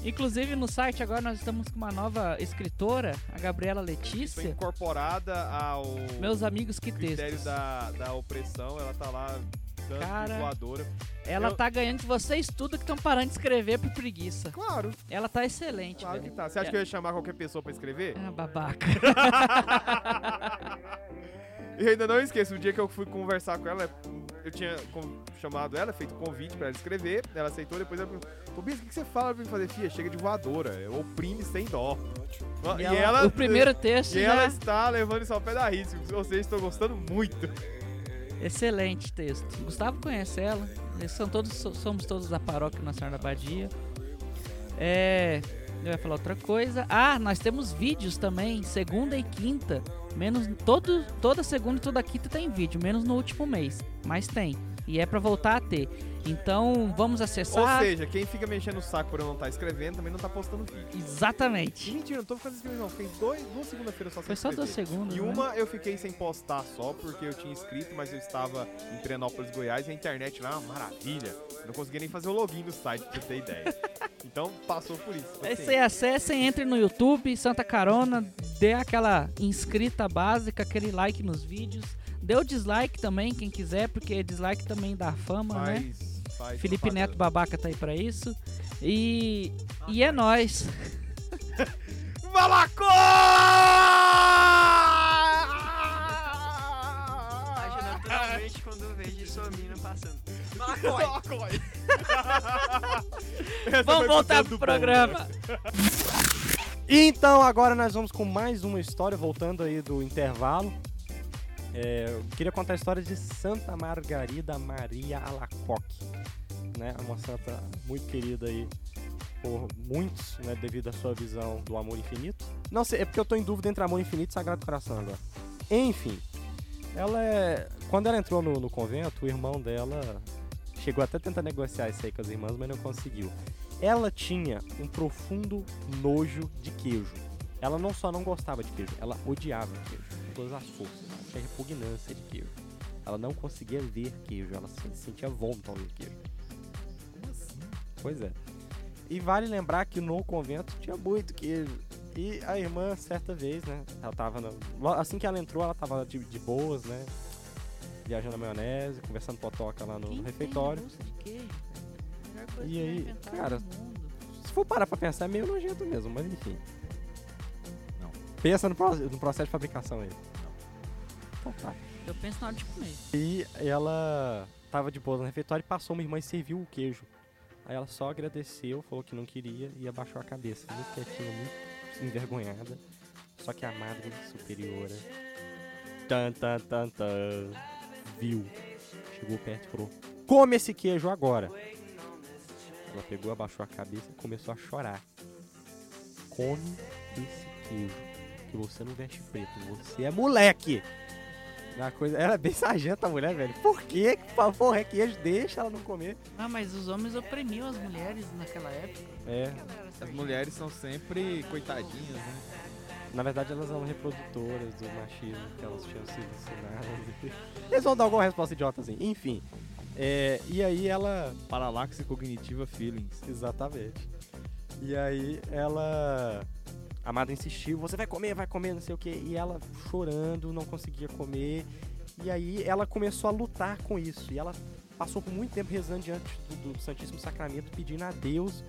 Inclusive no site agora nós estamos com uma nova escritora, a Gabriela Foi Letícia. incorporada ao Meus amigos que critério textos. da, da opressão, ela tá lá de Cara. voadora. Ela Eu- tá ganhando de vocês tudo que estão parando de escrever por preguiça. Claro, Ela tá excelente, claro que velho. tá. Você acha que eu ia chamar qualquer pessoa pra escrever? Ah, babaca. E ainda não esqueço, o dia que eu fui conversar com ela, eu tinha chamado ela, feito convite pra ela escrever, ela aceitou, depois ela perguntou, Tobias, o que que você fala pra mim fazer? Fia, chega de voadora, é, oprime sem dó. E ela- o primeiro texto E já... ela está levando isso ao pé da risco, ou seja, estou gostando muito. Excelente texto. Gustavo conhece ela. São todos, so- somos todos da paróquia Nossa Senhora da Badia. É, Eu ia falar outra coisa. Ah, nós temos vídeos também, segunda e quinta. Menos todo, toda segunda e toda quinta tem vídeo, menos no último mês. Mas tem. E é pra voltar a ter. Então, vamos Ou acessar. seja, quem fica mexendo o saco por eu não estar escrevendo também não tá postando vídeo. E Exatamente. mentira, não tô ficando inscrito não. Fiquei dois, duas segunda-feiras só sem Foi só duas segundas. E né? uma eu fiquei sem postar só porque eu tinha inscrito, mas eu estava em Pirenópolis, Goiás, e a internet lá é uma maravilha. Eu não conseguia nem fazer o login do site, pra você ter ideia. Então passou por isso. É isso aí, acessem, entre no YouTube, Santa Carona, dê aquela inscrita básica, aquele like nos vídeos. Dê o dislike também, quem quiser, porque dislike também dá fama, né? Felipe propaganda. Neto Babaca tá aí pra isso. E, e é nóis. Age naturalmente quando eu vejo sua mina passando. Malacói! Vamos voltar pro programa. Então agora nós vamos com mais uma história, voltando aí do intervalo. É, eu queria contar a história de Santa Margarida Maria Alacoque, né? Uma santa muito querida aí por muitos, né? Devido à sua visão do amor infinito. Não sei, é porque eu tô em dúvida entre amor infinito e Sagrado Coração agora. Enfim, ela é... Quando ela entrou no, no convento, o irmão dela chegou até a tentar negociar isso aí com as irmãs, mas não conseguiu. Ela tinha um profundo nojo de queijo. Ela não só não gostava de queijo, ela odiava queijo. Com todas as forças. Ela tinha repugnância de queijo. Ela não conseguia ver queijo, ela se- sentia ao ver queijo. Pois é. E vale lembrar que no convento tinha muito queijo. E a irmã, certa vez, né? Ela tava. lo- Assim que ela entrou, ela tava de, de boas, né? Viajando na maionese, conversando potoca lá no Quem tem refeitório. de queijo, E já aí, cara, no mundo. Se for parar pra pensar, é meio nojento mesmo, mas enfim. Não. Pensa no, no processo de fabricação aí. Então tá. Eu penso na hora de comer. E ela tava de boa no refeitório e passou uma irmã e serviu o queijo. Aí ela só agradeceu, falou que não queria e abaixou a cabeça, muito quietinha, muito envergonhada. Só que a madre superiora, tan tan tan tan, viu, chegou perto e falou: Come esse queijo agora! Ela pegou, abaixou a cabeça e começou a chorar. Come esse queijo, que você não veste preto, você é moleque! A coisa, era bem sargenta a mulher, velho. Por que, que, por favor, é queijo? Deixa ela não comer. Ah, mas os homens oprimiam as mulheres naquela época. É, As mulheres são sempre coitadinhas, né? na verdade elas são reprodutoras do machismo que elas tinham sido ensinadas. Eles vão dar alguma resposta idiota assim. Enfim. É, e aí ela. Paralaxe cognitiva feelings. Exatamente. E aí ela. A madre insistiu, você vai comer, vai comer, não sei o que. E ela chorando, não conseguia comer. E aí ela começou a lutar com isso. E ela passou por muito tempo rezando diante do, do Santíssimo Sacramento, pedindo a Deus.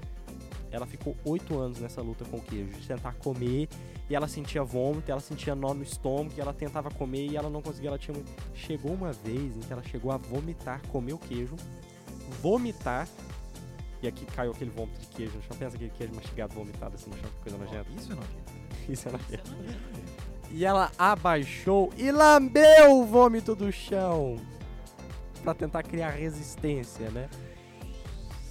Ela ficou oito anos nessa luta com o queijo, de tentar comer. E ela sentia vômito, ela sentia nó no estômago, e ela tentava comer e ela não conseguia. Ela tinha. Chegou uma vez em que ela chegou a vomitar, comer o queijo, vomitar. E aqui caiu aquele vômito de queijo no chão. Pensa aquele queijo mastigado, vomitado assim no chão, que coisa nojenta. Isso é nojento. Isso é nojento. E ela abaixou e lambeu o vômito do chão. Pra tentar criar resistência, né?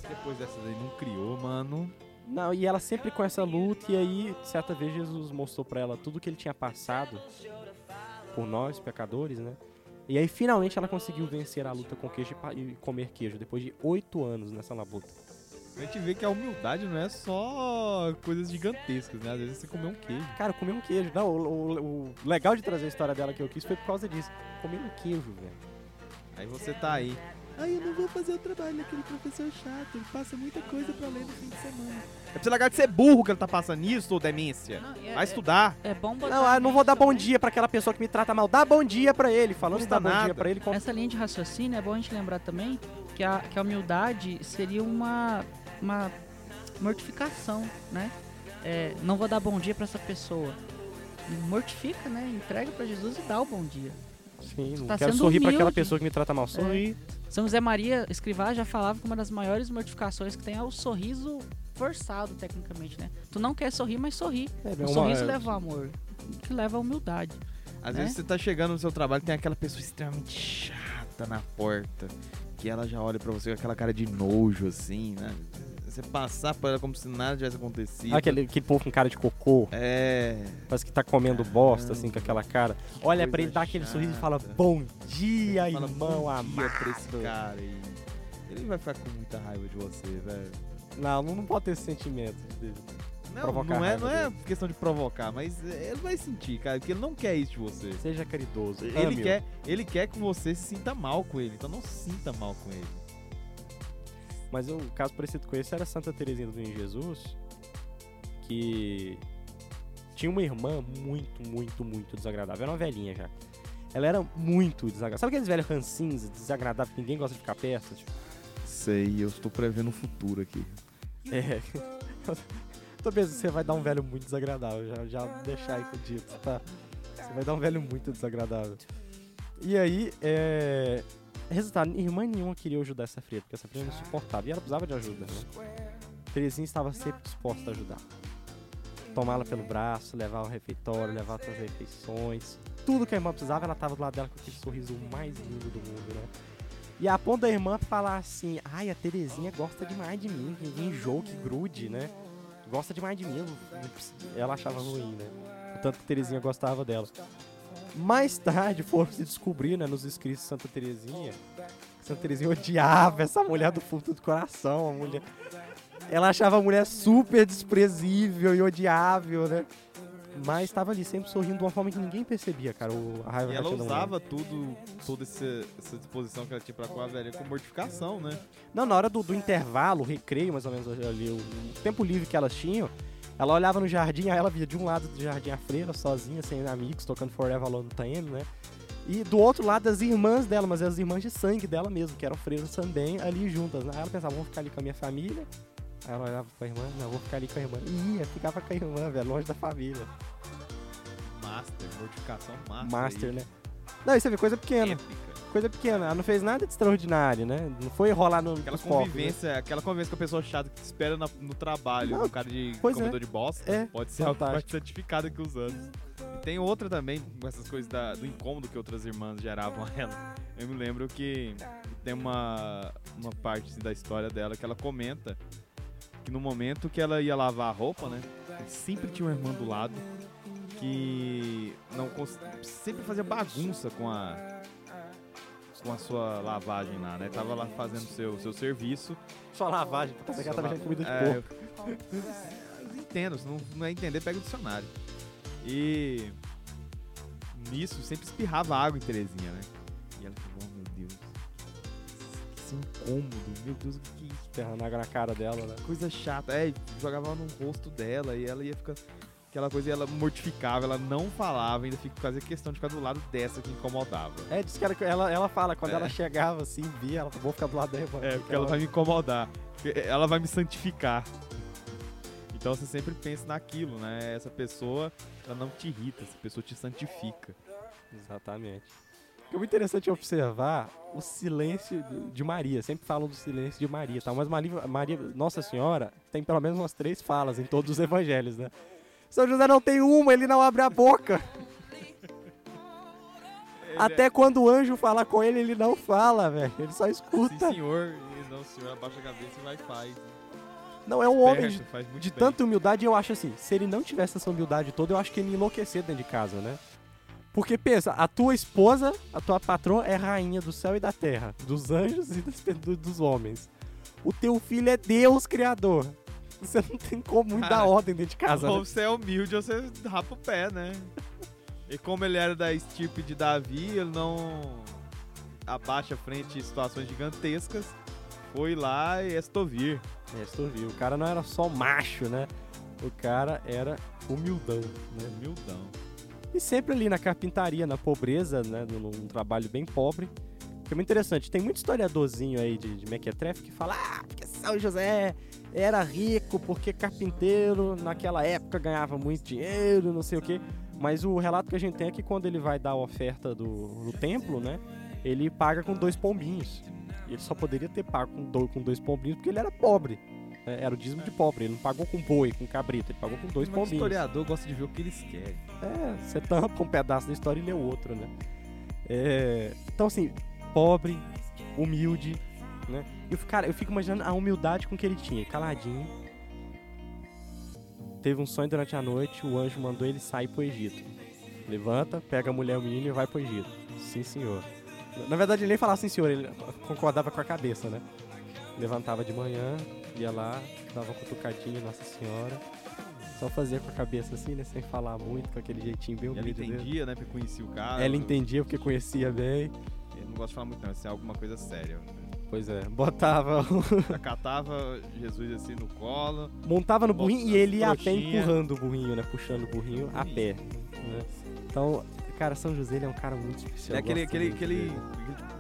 Depois dessas aí não criou, mano. Não, e ela sempre com essa luta, e aí, certa vez, Jesus mostrou pra ela tudo que ele tinha passado por nós, pecadores, né? E aí, finalmente, ela conseguiu vencer a luta com queijo e e comer queijo, depois de oito anos nessa labuta. A gente vê que a humildade não é só coisas gigantescas, né? Às vezes você comer um queijo. Cara, comer um queijo. Não, o, o- o legal de trazer a história dela que eu quis foi por causa disso. Comer um queijo, velho. Aí você tá aí. Ai, eu não vou fazer o trabalho daquele professor chato. Ele passa muita coisa pra ler no fim de semana. É pra você largar de ser burro que ele tá passando isso, ô demência. Não, é, Vai estudar. é, é bom botar Não, ah, em não vou dar bom também. dia pra aquela pessoa que me trata mal. Dá bom dia pra ele. Falando Custa dar bom dia nada. pra ele. com- Essa linha de raciocínio é bom a gente lembrar também que a, que a humildade seria uma, uma mortificação, né? É, não vou dar bom dia pra essa pessoa. Mortifica, né? Entrega pra Jesus e dá o bom dia. Sim, não Tá quero sorrir pra aquela pessoa que me trata mal. Sorri. São José Maria Escrivá já falava que uma das maiores mortificações que tem é o sorriso forçado, tecnicamente, né? Tu não quer sorrir, mas sorri. É, O uma- sorriso é, leva ao amor, que leva à humildade. Às né? vezes você tá chegando no seu trabalho e tem aquela pessoa extremamente chata na porta. Que ela já olha pra você com aquela cara de nojo, assim, né? Você passar por ela como se nada tivesse acontecido. Aquele, aquele povo com cara de cocô, É. parece que tá comendo bosta, assim, com aquela cara. Olha pra ele, dá aquele sorriso e fala, bom dia, Fala irmão bom dia amado. pra esse cara. Ele vai ficar com muita raiva de você, velho. Não, não, pode ter esse sentimento. de- Não, Provocar não, é, não é questão de provocar, mas ele vai sentir, cara, porque ele não quer isso de você. Seja caridoso. Ele quer, ele quer que você se sinta mal com ele, então não se sinta mal com ele. Mas o caso parecido com esse era Santa Teresinha do Menino Jesus, que tinha uma irmã muito, muito, muito desagradável. Era uma velhinha já. Ela era muito desagradável. Sabe aqueles velhos rancinhos, desagradáveis, que ninguém gosta de ficar perto? Tipo, Sei, eu estou prevendo o futuro aqui. é. Tô pensando você vai dar um velho muito desagradável. Já, já deixar aí dito, tá? Você vai dar um velho muito desagradável. E aí, é. Resultado, irmã nenhuma queria ajudar essa freira, porque essa freira não suportava. E ela precisava de ajuda, né? Terezinha estava sempre disposta a ajudar. Tomá-la pelo braço, levar ao refeitório, levar para as refeições. Tudo que a irmã precisava, ela estava do lado dela com aquele sorriso mais lindo do mundo, né? E a ponto da irmã falar assim: ai, a Terezinha gosta demais de mim, que enjoo, que grude, né? Gosta demais de mim. Ela achava ruim, né? O tanto que Terezinha gostava dela. Mais tarde foram se descobrir, né, nos escritos de Santa Terezinha. Santa Terezinha odiava essa mulher do fundo do coração, a mulher. Ela achava a mulher super desprezível e odiável, né? Mas estava ali sempre sorrindo de uma forma que ninguém percebia, cara, o- a raiva E ela usava tudo, toda essa, essa disposição que ela tinha pra com a velha com mortificação, né? Não, na hora do, do intervalo, o recreio, mais ou menos ali, o, o tempo livre que elas tinham, ela olhava no jardim, aí ela via de um lado do jardim a freira, sozinha, sem amigos, tocando Forever Alone Time, né? E do outro lado as irmãs dela, mas as irmãs de sangue dela mesmo, que eram freiras também, ali juntas. Né? Aí ela pensava, vou ficar ali com a minha família. Aí ela olhava pra irmã, não, vou ficar ali com a irmã. E ia, ficava com a irmã, velho, longe da família. Master, mortificação master. Master, aí. né? Não, isso é coisa pequena, Épica. Coisa pequena. Ela não fez nada de extraordinário, né? Não foi rolar no Aquela né? convivência, aquela convivência com a pessoa chata que te espera na- no trabalho, Não, um cara de pois é. comedor de bosta, É, pode ser algo mais fantástico. santificado que os anos. E tem outra também, com essas coisas da- do incômodo que outras irmãs geravam a ela. Eu me lembro que tem uma, uma parte assim, da história dela que ela comenta que no momento que ela ia lavar a roupa, né, sempre tinha uma irmã do lado que não sempre fazia bagunça com a com a sua lavagem lá, né? Tava lá fazendo seu seu serviço Só lavagem, porque essa já comida de é, porco. eu Entendo, se não, não é entender, pega o dicionário. E nisso sempre espirrava água em Terezinha, né? E ela falou, oh, meu Deus, que incômodo, meu Deus, o que é isso? Água na cara dela, né? Coisa chata. É, jogava no rosto dela e ela ia ficar. Aquela coisa, e ela mortificava, ela não falava, ainda fica fazia questão de ficar do lado dessa que incomodava. É, diz que ela, ela, ela fala, quando É. ela chegava assim, via, ela vou ficar do lado irmã. É, porque ela vai me incomodar. Ela vai me santificar. Então você sempre pensa naquilo, né? Essa pessoa, ela não te irrita, essa pessoa te santifica. Exatamente. É muito interessante observar o silêncio de- de Maria. Sempre falam do silêncio de Maria, tá? Mas Maria, Maria, Nossa Senhora, tem pelo menos umas três falas em todos os evangelhos, né? São José não tem uma, ele não abre a boca. Até quando o anjo fala com ele, ele não fala, velho. Ele só Sim, escuta. senhor. E não, senhor, abaixa a cabeça e vai e faz. Não é um homem de de tanta humildade, eu acho assim, se ele não tivesse essa humildade toda, eu acho que ele ia enlouquecer dentro de casa, né? Porque pensa, a tua esposa, a tua patroa é rainha do céu e da terra, dos anjos e das, pe- do- dos homens. O teu filho é Deus criador. Você não tem como muito dar ordem dentro de casa, Ou né? você é humilde ou você rapa o pé, né? E como ele era da estirpe de Davi, ele não abaixa frente em situações gigantescas. Foi lá e estovir. Viu, o cara não era só macho, né? O cara era humildão, né? Humildão. E sempre ali na carpintaria, na pobreza, né? Num, num trabalho bem pobre. Que é muito interessante. Tem muito historiadorzinho aí de, de Mequetrefe que fala: Ah, porque São José era rico, porque carpinteiro naquela época ganhava muito dinheiro, não sei o quê. Mas o relato que a gente tem é que quando ele vai dar a oferta do, do templo, né? Ele paga com dois pombinhos. Ele só poderia ter pago com, do- com dois pombinhos porque ele era pobre. né, Era o dízimo de pobre. Ele não pagou com boi, com cabrito. Ele pagou com dois Mas o pombinhos. historiador gosta de ver o que eles querem. É, você tampa um pedaço da história e lê o outro, né? É, então, assim, pobre, humilde, né? Eu, fico- cara, eu fico imaginando a humildade com que ele tinha, caladinho. Teve um sonho durante a noite, o anjo mandou ele sair pro Egito. Levanta, pega a mulher e o menino e vai pro Egito. Sim, senhor. Na verdade, ele nem falava sim, senhor, ele concordava com a cabeça, né? Levantava de manhã, ia lá, dava uma cutucadinha, Nossa Senhora. Só fazia com a cabeça assim, né? Sem falar muito, com aquele jeitinho bem E ela humilde dele. entendia, né? Porque conhecia o cara. Ela entendia porque conhecia bem. Eu não gosto de falar muito, não. Isso é alguma coisa séria. Pois é, botava, Acatava Jesus assim no colo. montava no burrinho e ele ia a pé Trouxinha. empurrando o burrinho, né? Puxando o burrinho a pé. né? Então, cara, São José ele é um cara muito especial. É aquele, aquele, aquele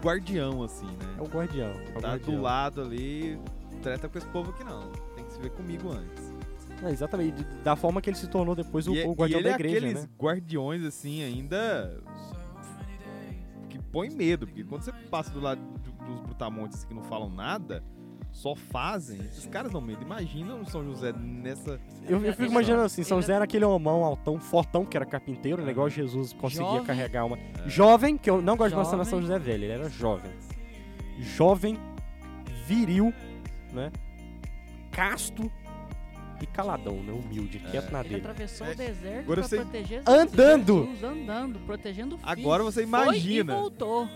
guardião, assim, né? É o guardião. É o tá guardião. do lado ali, treta com esse povo aqui não. Tem que se ver comigo antes. É, exatamente, da forma que ele se tornou depois o, e, o guardião e ele da é igreja, aqueles né? guardiões, assim, ainda. Põe medo, porque quando você passa do lado do- dos brutamontes que não falam nada, só fazem, esses caras dão medo. Imagina o São José nessa. Eu, eu fico imaginando assim, São José era aquele homão altão, fortão, que era carpinteiro, né? Igual Jesus conseguia Jovem. carregar uma... Jovem, que eu não gosto de mencionar São Jovem. José velho, ele era jovem. Jovem, viril, né? Casto e caladão, né? Humilde, quieto na Ele dele. atravessou É, o deserto agora pra você- proteger Andando! Jesus, andando, protegendo o filho. Agora você Foi imagina. e voltou.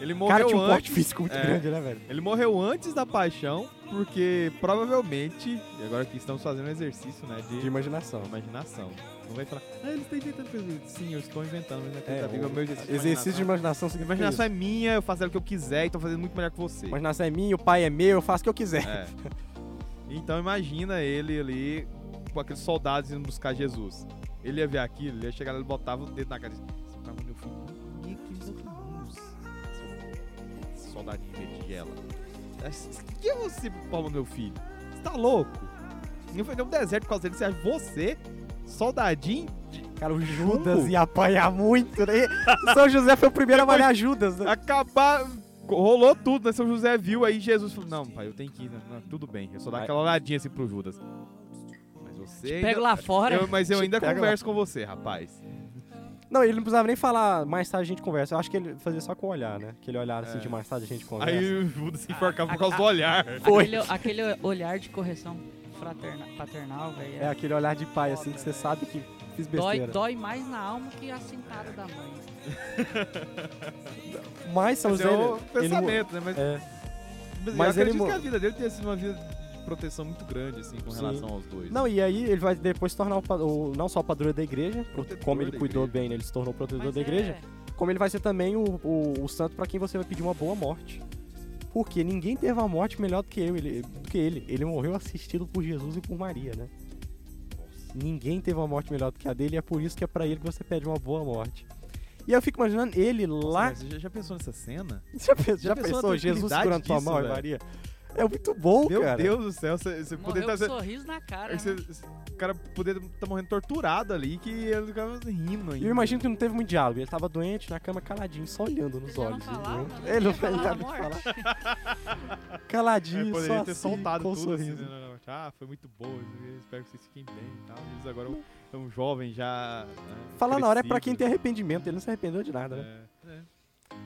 Ele O morreu cara tinha um antes. porte físico muito é. grande, né, velho? Ele morreu antes da paixão, porque provavelmente. E agora que estamos fazendo um exercício, né? De De imaginação. imaginação. Não vai falar, ah, eles estão inventando coisa. Sim, eu estou inventando, mas é É, o meu exercício de Exercício de imaginação significa imaginação isso. é minha, eu faço o que eu quiser e tô fazendo muito melhor que você. Imaginação é minha, o pai é meu, eu faço o que eu quiser. É. Então imagina ele ali com aqueles soldados indo buscar Jesus. Ele ia ver aquilo, ele ia chegar lá, ele botava o dedo na cara e disse, "Você tá meu filho Soldadinho tigela. O que é você, palma meu filho? Você tá louco? Eu fui um deserto por causa dele. Você acha você, soldadinho, de- Cara, o Judas Chumbo. ia apanhar muito, né? São José foi o primeiro a malhar Judas, né? acabar. Rolou tudo, né? São José viu, aí Jesus falou: Não, pai, eu tenho que ir. né? Não, tudo bem. Eu só dar Vai. aquela olhadinha assim pro Judas. Mas você. ainda- Pega lá fora. Eu- mas eu ainda converso com você, rapaz. Não, ele não precisava nem falar, mais tarde a gente conversa. Eu acho que ele fazia só com o olhar, né? Aquele olhar assim É. de mais tarde a gente conversa. Aí o Judas se enforcava por causa a- do olhar. Foi. Aquele, aquele olhar de correção fraterna, paternal, velho. É aquele olhar de pai, assim, que você sabe que fiz dói, besteira. dói mais na alma que a sentada da mãe. Mas São José. é o ele- pensamento, né? Mas, é, mas mas eu ele acredito mo- que a vida dele tenha sido uma vida de proteção muito grande, assim, com Sim. relação aos dois. Não, e aí ele vai depois se tornar o, o- não só o padroeiro da igreja, Protetor como ele cuidou igreja. bem, né, ele se tornou o protetor Mas da é- igreja, como ele vai ser também o, o, o santo pra quem você vai pedir uma boa morte. Porque ninguém teve uma morte melhor do que, eu, ele, do que ele. Ele morreu assistido por Jesus e por Maria, né? Ninguém teve uma morte melhor do que a dele e é por isso que é pra ele que você pede uma boa morte. E eu fico imaginando ele lá. Você já, já pensou nessa cena? Já, pensou, já Já pensou pensou Jesus segurando disso, mão? Maria? É muito bom, Meu cara. Deus do céu, você, você poder estar. com um sorriso na cara. Você- né? você- o cara poder estar morrendo torturado ali, que ele ficava rindo ainda. eu imagino que não teve muito diálogo. Ele tava doente na cama caladinho, só olhando nos Ele já não olhos. falava, né? Ele não Ele falava falava a morte. falar. Caladinho, É, poderia só ter assim, soltado com tudo assim, sorriso. né? Não, não, Ah, foi muito bom, espero que vocês fiquem bem e tal. Eles agora é um jovem já. Né, Falar na hora é pra quem tem arrependimento, ele não se arrependeu de nada, né? É, é.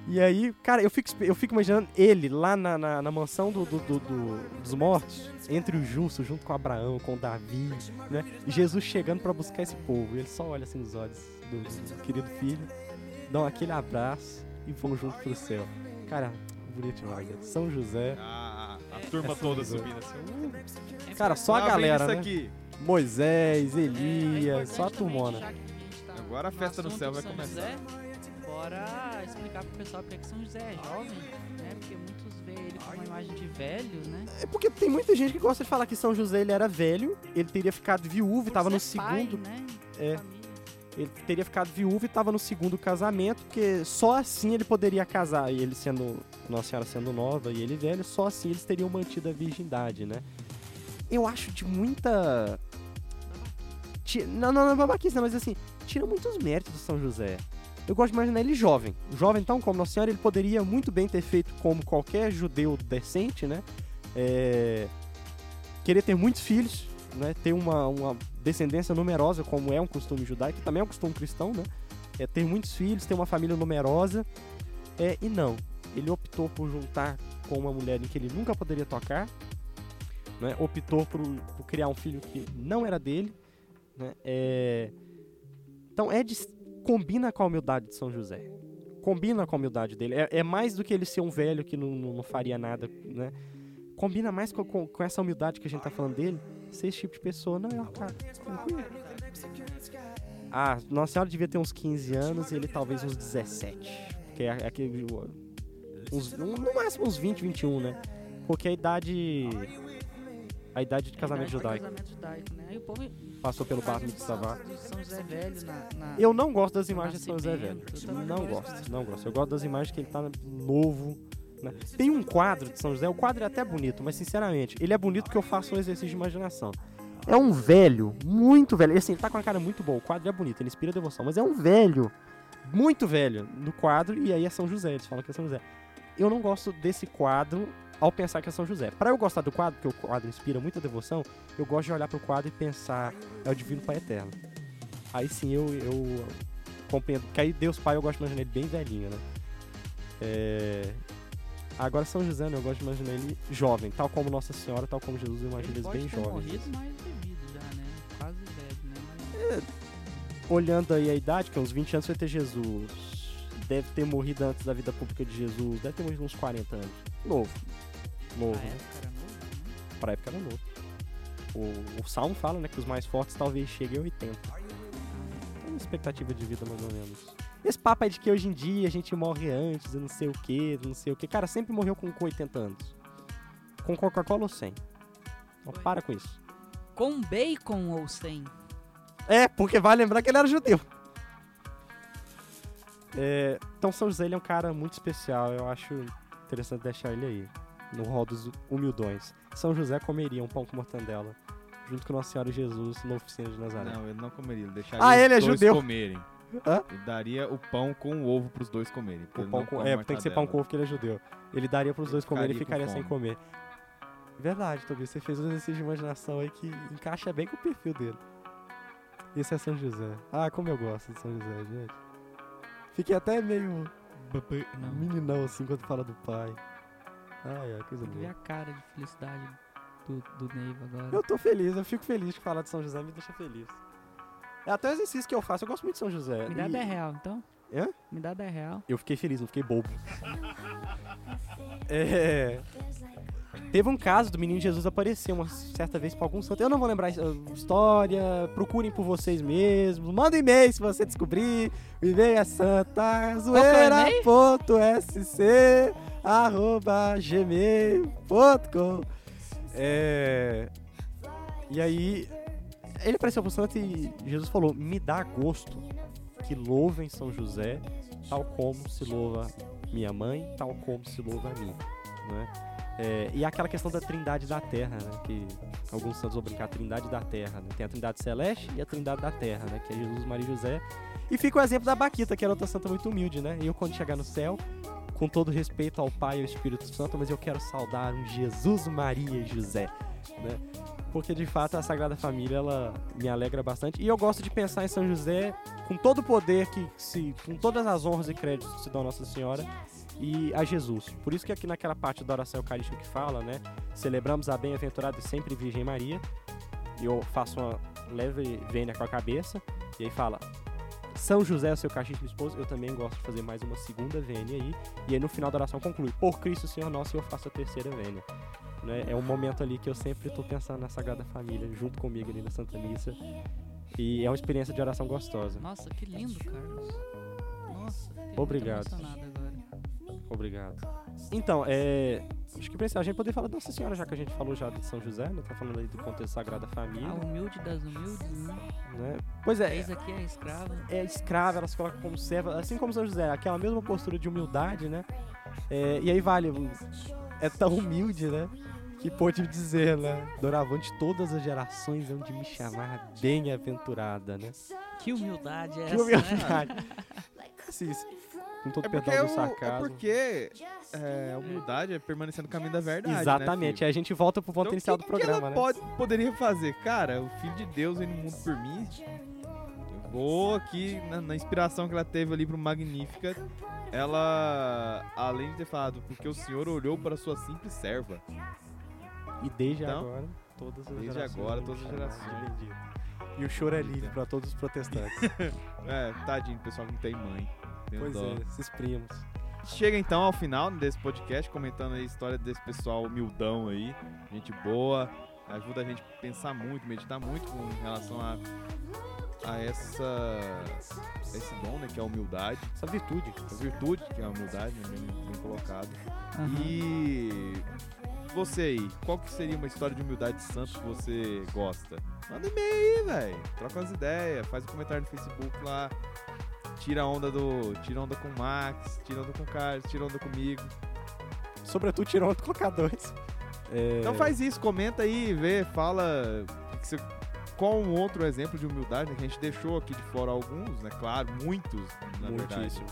E aí, cara, eu fico, eu fico imaginando ele lá na, na, na mansão do, do- do- do- dos mortos, entre os justos, junto com Abraão, com Davi, né? E Jesus chegando pra buscar esse povo. E ele só olha assim nos olhos do, do querido filho, dão aquele abraço e vão junto pro céu. Cara, bonito demais. né? São José, A, a turma Essa toda subindo assim. Uh, cara, só a galera, isso né? aqui. Moisés, É, é Elias, só a turmona. Agora a festa no céu vai começar. José, bora explicar pro pessoal porque que São José é jovem, né? Porque muitos veem ele como uma imagem de velho, né? É porque tem muita gente que gosta de falar que São José ele era velho, ele teria ficado viúvo e Por tava no ser pai, segundo. né? É. Família. Ele teria ficado viúvo e tava no segundo casamento, porque só assim ele poderia casar. E ele sendo. Nossa Senhora sendo nova e ele velho, só assim eles teriam mantido a virgindade, né? Eu acho de muita. Não, não, não é babaquice, não, mas assim, tira muitos méritos do São José. Eu gosto de imaginar ele jovem. Jovem, então, como Nossa Senhora, ele poderia muito bem ter feito como qualquer judeu decente, né? É, Querer ter muitos filhos, né? Ter uma, uma descendência numerosa, como é um costume judaico, que também é um costume cristão, né? É ter muitos filhos, ter uma família numerosa. É, e não, ele optou por juntar com uma mulher em que ele nunca poderia tocar, né? optou por, por criar um filho que não era dele. Né? É... Então, é de- combina com a humildade de São José. Combina com a humildade dele. É, é mais do que ele ser um velho que não, não, não faria nada. Né? Combina mais com, com, com essa humildade que a gente tá falando dele. Ser esse tipo de pessoa. Não, é um cara tranquilo. Ah, Nossa Senhora devia ter uns 15 anos e ele talvez uns 17. Que é aquele. Uns, um- no máximo uns 20, 21, né? Porque a idade. A idade de casamento Idade judaico. Casamento judaico, né? Passou pelo bar mitzvah. Eu não gosto das imagens de São José Velho. Não gosto, não gosto. Eu gosto das imagens que ele tá novo. né? Tem um quadro de São José, o quadro é até bonito, mas sinceramente, ele é bonito porque eu faço um exercício de imaginação. É um velho, muito velho. Assim, ele tá com uma cara muito boa. O quadro é bonito, ele inspira devoção, mas é um velho, muito velho, no quadro, e aí é São José. Eles falam que é São José. Eu não gosto desse quadro ao pensar que é São José. Para eu gostar do quadro, porque o quadro inspira muita devoção, eu gosto de olhar pro quadro e pensar, é o Divino Pai Eterno. Aí sim eu, eu compreendo. Porque aí Deus Pai eu gosto de imaginar ele bem velhinho, né? É... Agora São José, né? eu gosto de imaginar ele jovem, tal como Nossa Senhora, tal como Jesus, eu imagino Ele eles bem jovens. morrido já, né? Quase velho, né? Mas... Olhando aí a idade, que é uns 20 anos vai ter Jesus. Deve ter morrido antes da vida pública de Jesus, deve ter morrido uns 40 anos. Novo. Novo, Na né? época era novo, né? Pra época era novo. O, o Salmo fala, né, que os mais fortes talvez cheguem a 80. Tem uma expectativa de vida mais ou menos. Esse papo aí de que hoje em dia a gente morre antes, e não sei o que, não sei o que. Cara, sempre morreu com, com 80 anos. Com Coca-Cola ou sem. Então, para com isso. Com bacon ou sem? É, porque vai lembrar que ele era judeu. É, então São José ele é um cara muito especial, eu acho interessante deixar ele aí, no rol dos humildões. São José comeria um pão com mortandela, junto com Nossa Senhora Jesus na oficina de Nazaré. Não, ele não comeria. Ele deixaria Ah, ele é os dois judeu. comerem. Hã? Ele daria o pão com o ovo pros dois comerem. porque O pão com, é, tem que ser pão com ovo que ele é judeu. Ele daria pros Ele dois comerem e ficaria com sem comer. Verdade, Tobias, você fez um exercício de imaginação aí que encaixa bem com o perfil dele. Esse é São José. Ah, como eu gosto de São José, gente. Fiquei até meio Não. meninão assim quando fala do pai. Ai, ai, coisa que boa. a cara de felicidade do, do Neiva agora. Eu tô feliz, eu fico feliz de falar de São José, me deixa feliz. É até o exercício que eu faço, eu gosto muito de São José. Me dá E 10 real, então. Hã? Me dá 10 real. Eu fiquei feliz, não fiquei bobo. É. Teve um caso do menino Jesus aparecer uma certa vez pra algum santo. Eu não vou lembrar a história. Procurem por vocês mesmos. Manda um e-mail se você descobrir. O e-mail é santazoeira.sc arroba gmail.com É... E aí, ele apareceu pro santo e Jesus falou, me dá gosto que louvem São José, tal como se louva minha mãe, tal como se louva a mim, né? É, e aquela questão da trindade da terra, né? Que alguns santos vão brincar, a trindade da terra, né? Tem a trindade celeste e a trindade da terra, né? Que é Jesus, Maria e José. E fica o exemplo da Baquita, que era outra santa muito humilde, né? Eu, quando chegar no céu, com todo respeito ao Pai e ao Espírito Santo, mas eu quero saudar um Jesus, Maria e José, né? Porque de fato a Sagrada Família ela me alegra bastante e eu gosto de pensar em São José com todo o poder que se, com todas as honras e créditos que se dão a Nossa Senhora e a Jesus. Por isso que aqui naquela parte da oração eucarística que fala, né, celebramos a bem-aventurada e sempre Virgem Maria. Eu faço uma leve vênia com a cabeça e aí fala são José, seu cachista esposo, eu também gosto de fazer mais uma segunda vênia aí. E aí no final da oração conclui: Por Cristo Senhor nosso, eu faço a terceira vênia. Né? É um momento ali que eu sempre estou pensando na Sagrada Família, junto comigo ali na Santa Missa. E é uma experiência de oração gostosa. Nossa, que lindo, Carlos. Nossa, Obrigado. Obrigado. Então, é. Acho que precisa a gente poder falar de Nossa Senhora, já que a gente falou já de São José, né? Tá falando aí do contexto Sagrada Família. A humilde das humildes, né? Né? Pois é, Eis aqui é escrava. é escrava, ela se coloca como serva, assim como São José, aquela mesma postura de humildade, né? É, e aí vale, é tão humilde, né? Que pôde dizer, né? Doravante todas as gerações hão de me chamar bem-aventurada, né? Que humildade é Que essa, né? humildade. Assim, com todo É porque, perdão do o- é sarcasmo. porque é, a humildade é permanecer no caminho da verdade. Exatamente, Né, filho? aí a gente volta pro ponto Então, inicial o do que que programa, ela né? pode, poderia fazer? Cara, o Filho de Deus vem no mundo por mim. Chegou aqui na, na inspiração que ela teve ali pro Magnífica. Ela, além de ter falado, porque o senhor olhou para sua simples serva. E desde Então, agora, todas as desde gerações. agora, vão todas as gerações. E o choro é livre para todos os protestantes. É, tadinho, o pessoal não tem mãe. Tem pois dó. é, esses primos. Chega então ao final desse podcast, comentando aí a história desse pessoal humildão aí, gente boa, ajuda a gente a pensar muito, meditar muito com relação a, a essa esse dom, né, que é a humildade, Essa virtude. essa virtude que é a humildade, né, bem, bem colocado. Aham. E você aí, qual que seria uma história de humildade santo que você gosta? Manda e-mail aí, velho. Troca umas ideias, faz um comentário no Facebook lá. Tira onda do. Tira onda com o Max, tira onda com o Carlos, tira onda comigo. Sobretudo tirou outro colocar dois. É, Então faz isso, comenta aí, vê, fala você- qual um outro exemplo de humildade, né, que a gente deixou aqui de fora alguns, né? Claro, muitos, na verdade.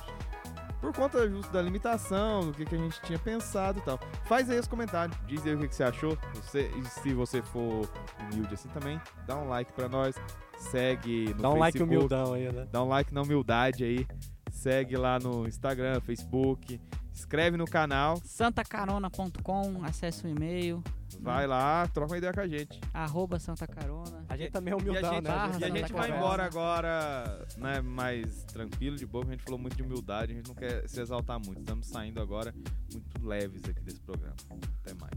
Por conta justo da limitação, do que, que a gente tinha pensado e tal. Faz aí os comentários, diz aí o que, que você achou. Você, e se você for humilde assim também, dá um like pra nós. Segue no Dá um like Facebook, humildão aí, né? Dá um like na humildade aí. Segue lá no Instagram, Facebook. Escreve no canal. santacarona.com, acesse o e-mail, Vai lá, troca uma ideia com a gente. arroba santacarona. A gente também é E a gente, né? e a né, gente da vai conversa. embora agora, né, mais tranquilo, de boa, porque a gente falou muito de humildade, a gente não quer se exaltar muito. Estamos saindo agora muito leves aqui desse programa. Até mais.